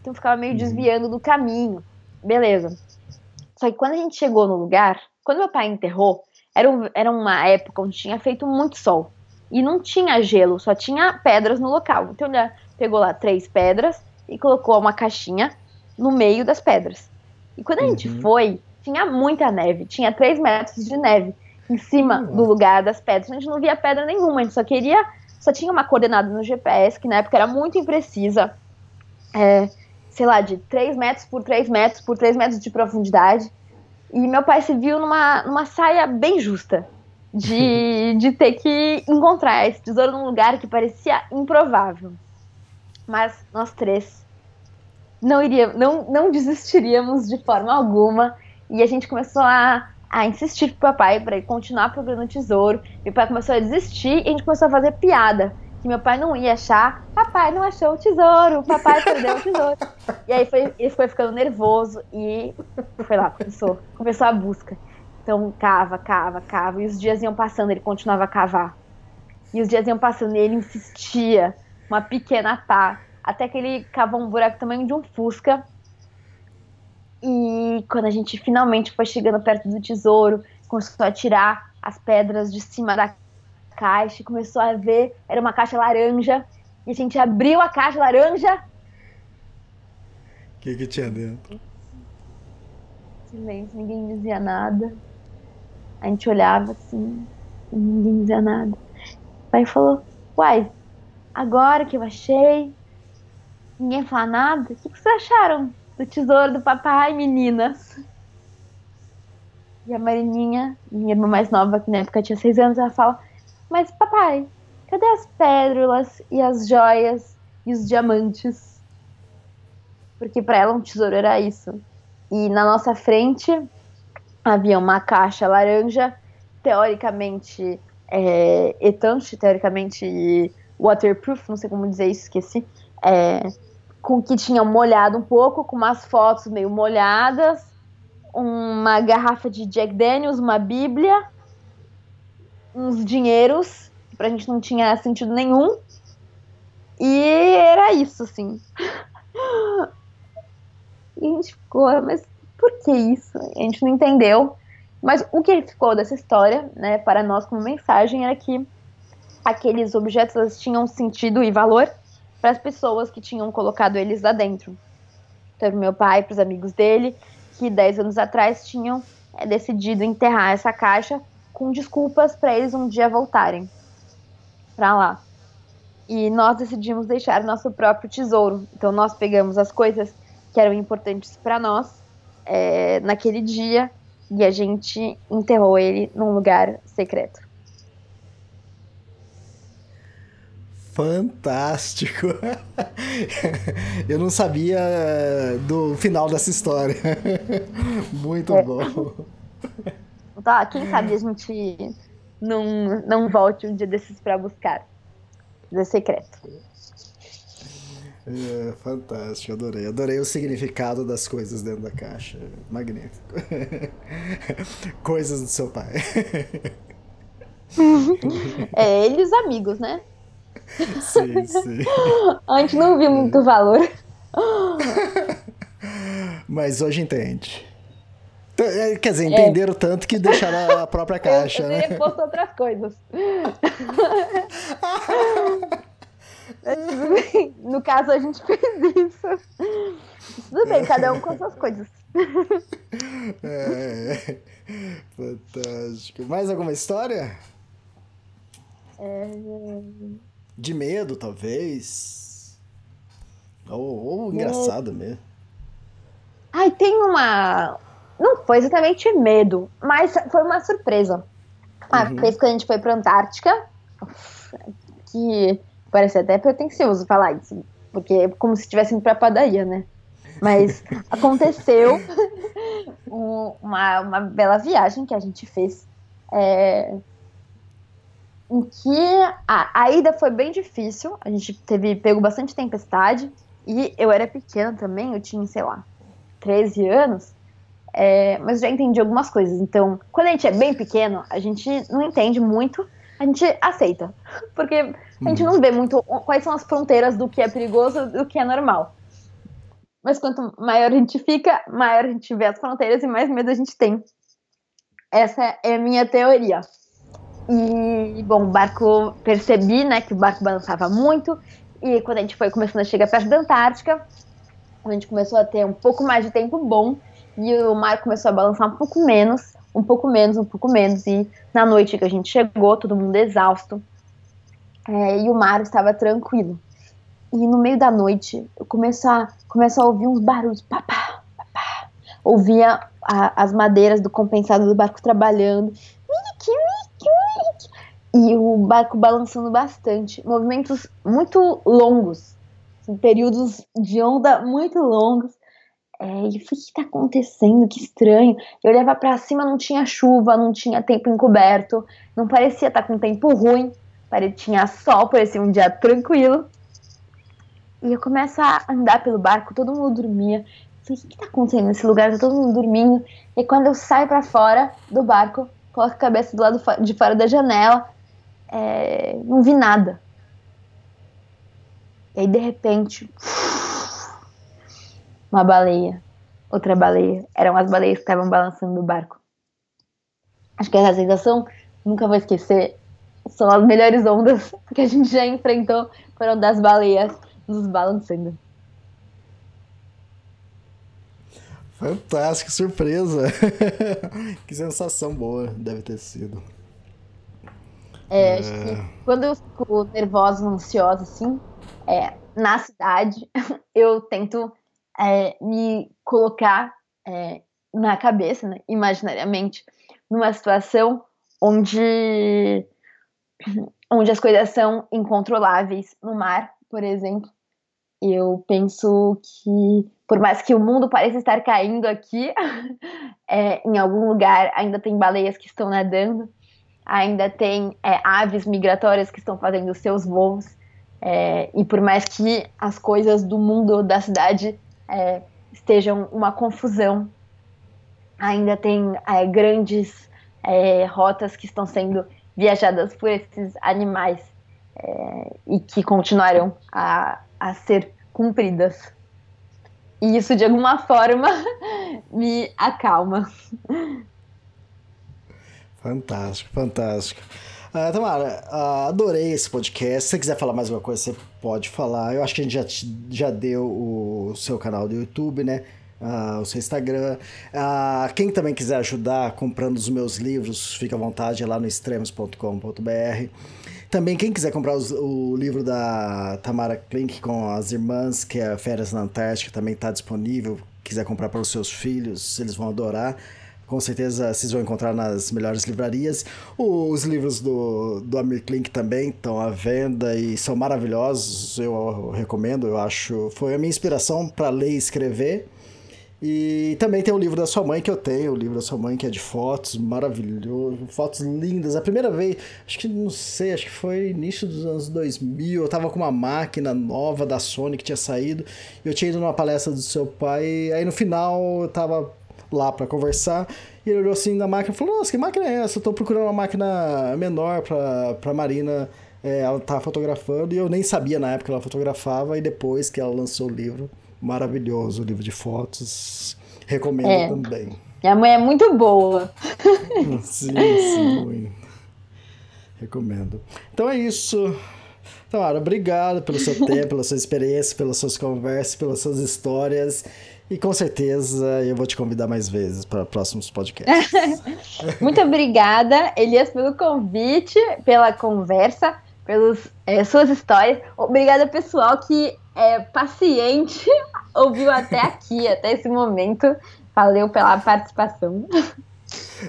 S5: Então ficava meio desviando do caminho. Beleza. Só que quando a gente chegou no lugar, quando meu pai enterrou, era, um, era uma época onde tinha feito muito sol. E não tinha gelo, só tinha pedras no local. Então ele pegou lá três pedras e colocou uma caixinha no meio das pedras. E quando a gente foi, tinha muita neve, tinha três metros de neve em cima do lugar das pedras. A gente não via pedra nenhuma, a gente só queria, só tinha uma coordenada no GPS, que na época era muito imprecisa. É, sei lá, de 3 metros por 3 metros por 3 metros de profundidade. E meu pai se viu numa, numa saia bem justa de, de ter que encontrar esse tesouro num lugar que parecia improvável. Mas nós três não, iria, não, não desistiríamos de forma alguma. E a gente começou a, a insistir pro papai para ele continuar procurando o tesouro. Meu pai começou a desistir e a gente começou a fazer piada que meu pai não ia achar. Papai não achou o tesouro, papai perdeu o tesouro. E aí foi, ele foi ficando nervoso e foi lá, começou, começou a busca. Então cava, cava, cava. E os dias iam passando, ele continuava a cavar. E os dias iam passando e ele insistia, uma pequena pá, até que ele cavou um buraco tamanho de um fusca. E quando a gente finalmente foi chegando perto do tesouro, começou a tirar as pedras de cima da caixa e começou a ver, era uma caixa laranja. E a gente abriu a caixa laranja.
S2: O que, que tinha dentro?
S5: Silêncio, ninguém dizia nada. A gente olhava assim, ninguém dizia nada. O pai falou: Uai, agora que eu achei, ninguém fala nada. O que, que vocês acharam do tesouro do papai, meninas? E a Marininha, minha irmã mais nova, que na época tinha seis anos, ela fala: mas, papai, cadê as pérolas e as joias e os diamantes? Porque para ela um tesouro era isso. E na nossa frente havia uma caixa laranja, teoricamente é, etanche, teoricamente waterproof, não sei como dizer isso, esqueci. É, com que tinha molhado um pouco, com umas fotos meio molhadas, uma garrafa de Jack Daniels, uma bíblia uns dinheiros, que pra gente não tinha sentido nenhum. E era isso, assim. E a gente ficou, mas por que isso? A gente não entendeu. Mas o que ficou dessa história, né, para nós como mensagem, era que aqueles objetos tinham sentido e valor para as pessoas que tinham colocado eles lá dentro. Então, meu pai, para os amigos dele, que 10 anos atrás tinham é, decidido enterrar essa caixa com desculpas para eles um dia voltarem para lá. E nós decidimos deixar nosso próprio tesouro. Então nós pegamos as coisas que eram importantes para nós é, naquele dia e a gente enterrou ele num lugar secreto.
S2: Fantástico! Eu não sabia do final dessa história. Muito é. bom.
S5: Tá, quem sabe a gente não, não volte um dia desses para buscar. É secreto.
S2: É, fantástico, adorei. Adorei o significado das coisas dentro da caixa. Magnífico. coisas do seu pai.
S5: é, ele e os amigos, né?
S2: Sim, sim.
S5: A gente não viu muito valor.
S2: Mas hoje entende. É, Quer dizer, entenderam tanto que deixaram a própria caixa,
S5: eu, eu
S2: né?
S5: outras coisas. Bem. No caso, a gente fez isso. Tudo bem, cada um com suas coisas.
S2: É, fantástico. Mais alguma história?
S5: É,
S2: De medo, talvez. Ou, ou engraçado mesmo.
S5: Ai, tem uma. Não foi exatamente medo, mas foi uma surpresa. Uma
S2: Uhum.
S5: vez que a gente foi pra Antártica, que parece até pretencioso falar isso, porque é como se estivesse indo pra padaria, né? Mas aconteceu um- uma, uma bela viagem que a gente fez. é, em que a, a ida foi bem difícil, a gente teve pego bastante tempestade e eu era pequena também, eu tinha, sei lá, 13 anos, é, mas já entendi algumas coisas. Então, quando a gente é bem pequeno, a gente não entende muito, a gente aceita. Porque a gente não vê muito quais são as fronteiras do que é perigoso do que é normal. Mas quanto maior a gente fica, maior a gente vê as fronteiras e mais medo a gente tem. Essa é a minha teoria. E, bom, o barco, percebi, né, que o barco balançava muito. E quando a gente foi começando a chegar perto da Antártica, a gente começou a ter um pouco mais de tempo bom e o mar começou a balançar um pouco menos, um pouco menos, um pouco menos. E na noite que a gente chegou, todo mundo exausto, é, e o mar estava tranquilo. E no meio da noite, eu começo a, começo a ouvir uns barulhos, papá, papá. Ouvia a- as madeiras do compensado do barco trabalhando, e o barco balançando bastante. Movimentos muito longos, assim, períodos de onda muito longos. É, e eu falei, o que está acontecendo? Que estranho. Eu olhava para cima, não tinha chuva, não tinha tempo encoberto, não parecia estar com tempo ruim, tinha sol, parecia um dia tranquilo. E eu começo a andar pelo barco, todo mundo dormia. Falei, o que está acontecendo nesse lugar? Tá todo mundo dormindo. E quando eu saio para fora do barco, coloco a cabeça do lado de fora da janela, é, não vi nada. E aí, de repente, uma baleia, outra baleia. Eram as baleias que estavam balançando no barco. Acho que essa sensação, nunca vou esquecer, são as melhores ondas que a gente já enfrentou, foram das baleias nos balançando.
S2: Fantástico, surpresa. que sensação boa deve ter sido.
S5: É, acho que quando eu fico nervosa, ansiosa, assim, é, na cidade, eu tento é, me colocar é, na cabeça, né, imaginariamente, numa situação onde, onde as coisas são incontroláveis no mar, por exemplo. Eu penso que, por mais que o mundo pareça estar caindo aqui, é, em algum lugar ainda tem baleias que estão nadando ainda tem é, aves migratórias que estão fazendo seus voos. é, e por mais que as coisas do mundo, da cidade, é, estejam uma confusão, ainda tem é, grandes é, rotas que estão sendo viajadas por esses animais é, e que continuarão a, a ser cumpridas. E isso, de alguma forma, me acalma.
S2: Fantástico, fantástico. Ah, Tamara, ah, adorei esse podcast. Se você quiser falar mais alguma coisa, você pode falar. Eu acho que a gente já, já deu o seu canal do YouTube, né? Ah, o seu Instagram. Ah, quem também quiser ajudar comprando os meus livros, fica à vontade é lá no extremos.com.br. Também quem quiser comprar os- o livro da Tamara Klink com as irmãs, que é Férias na Antártica, também está disponível. Quiser comprar para os seus filhos, eles vão adorar. Com certeza vocês vão encontrar nas melhores livrarias. Os livros do, do Amir Klink também estão à venda e são maravilhosos. Eu recomendo, eu acho. Foi a minha inspiração para ler e escrever. E também tem o livro da sua mãe que eu tenho, o livro da sua mãe que é de fotos, maravilhoso, fotos lindas. A primeira vez, acho que não sei, acho que foi início dos anos 2000, eu tava com uma máquina nova da Sony que tinha saído, eu tinha ido numa palestra do seu pai, aí no final eu tava lá para conversar, e ele olhou assim na máquina e falou: "Nossa, que máquina é essa? Eu tô procurando uma máquina menor para para Marina é, ela tá fotografando e eu nem sabia na época que ela fotografava e depois que ela lançou o livro, maravilhoso o livro de fotos, recomendo
S5: É.
S2: também.
S5: Minha mãe é muito boa.
S2: sim, sim. Recomendo. Então é isso. Tamara, obrigado pelo seu tempo, pela sua experiência, pelas suas conversas, pelas suas histórias. E com certeza eu vou te convidar mais vezes para próximos podcasts.
S5: Muito obrigada, Elias, pelo convite, pela conversa, pelas é, suas histórias. Obrigada, pessoal, que é paciente, ouviu até aqui, até esse momento. Valeu pela participação.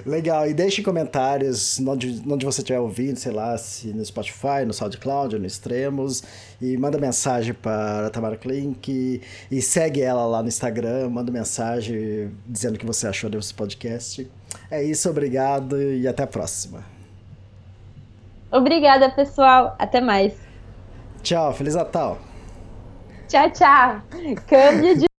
S2: Legal, e deixe comentários onde, onde você estiver ouvindo, sei lá, se no Spotify, no SoundCloud, no Extremos, e manda mensagem para a Tamara Klink, e segue ela lá no Instagram, manda mensagem dizendo o que você achou desse podcast. É isso, obrigado e até a próxima.
S5: Obrigada, pessoal. Até mais.
S2: Tchau, Feliz Natal.
S5: Tchau, tchau. Câmbio de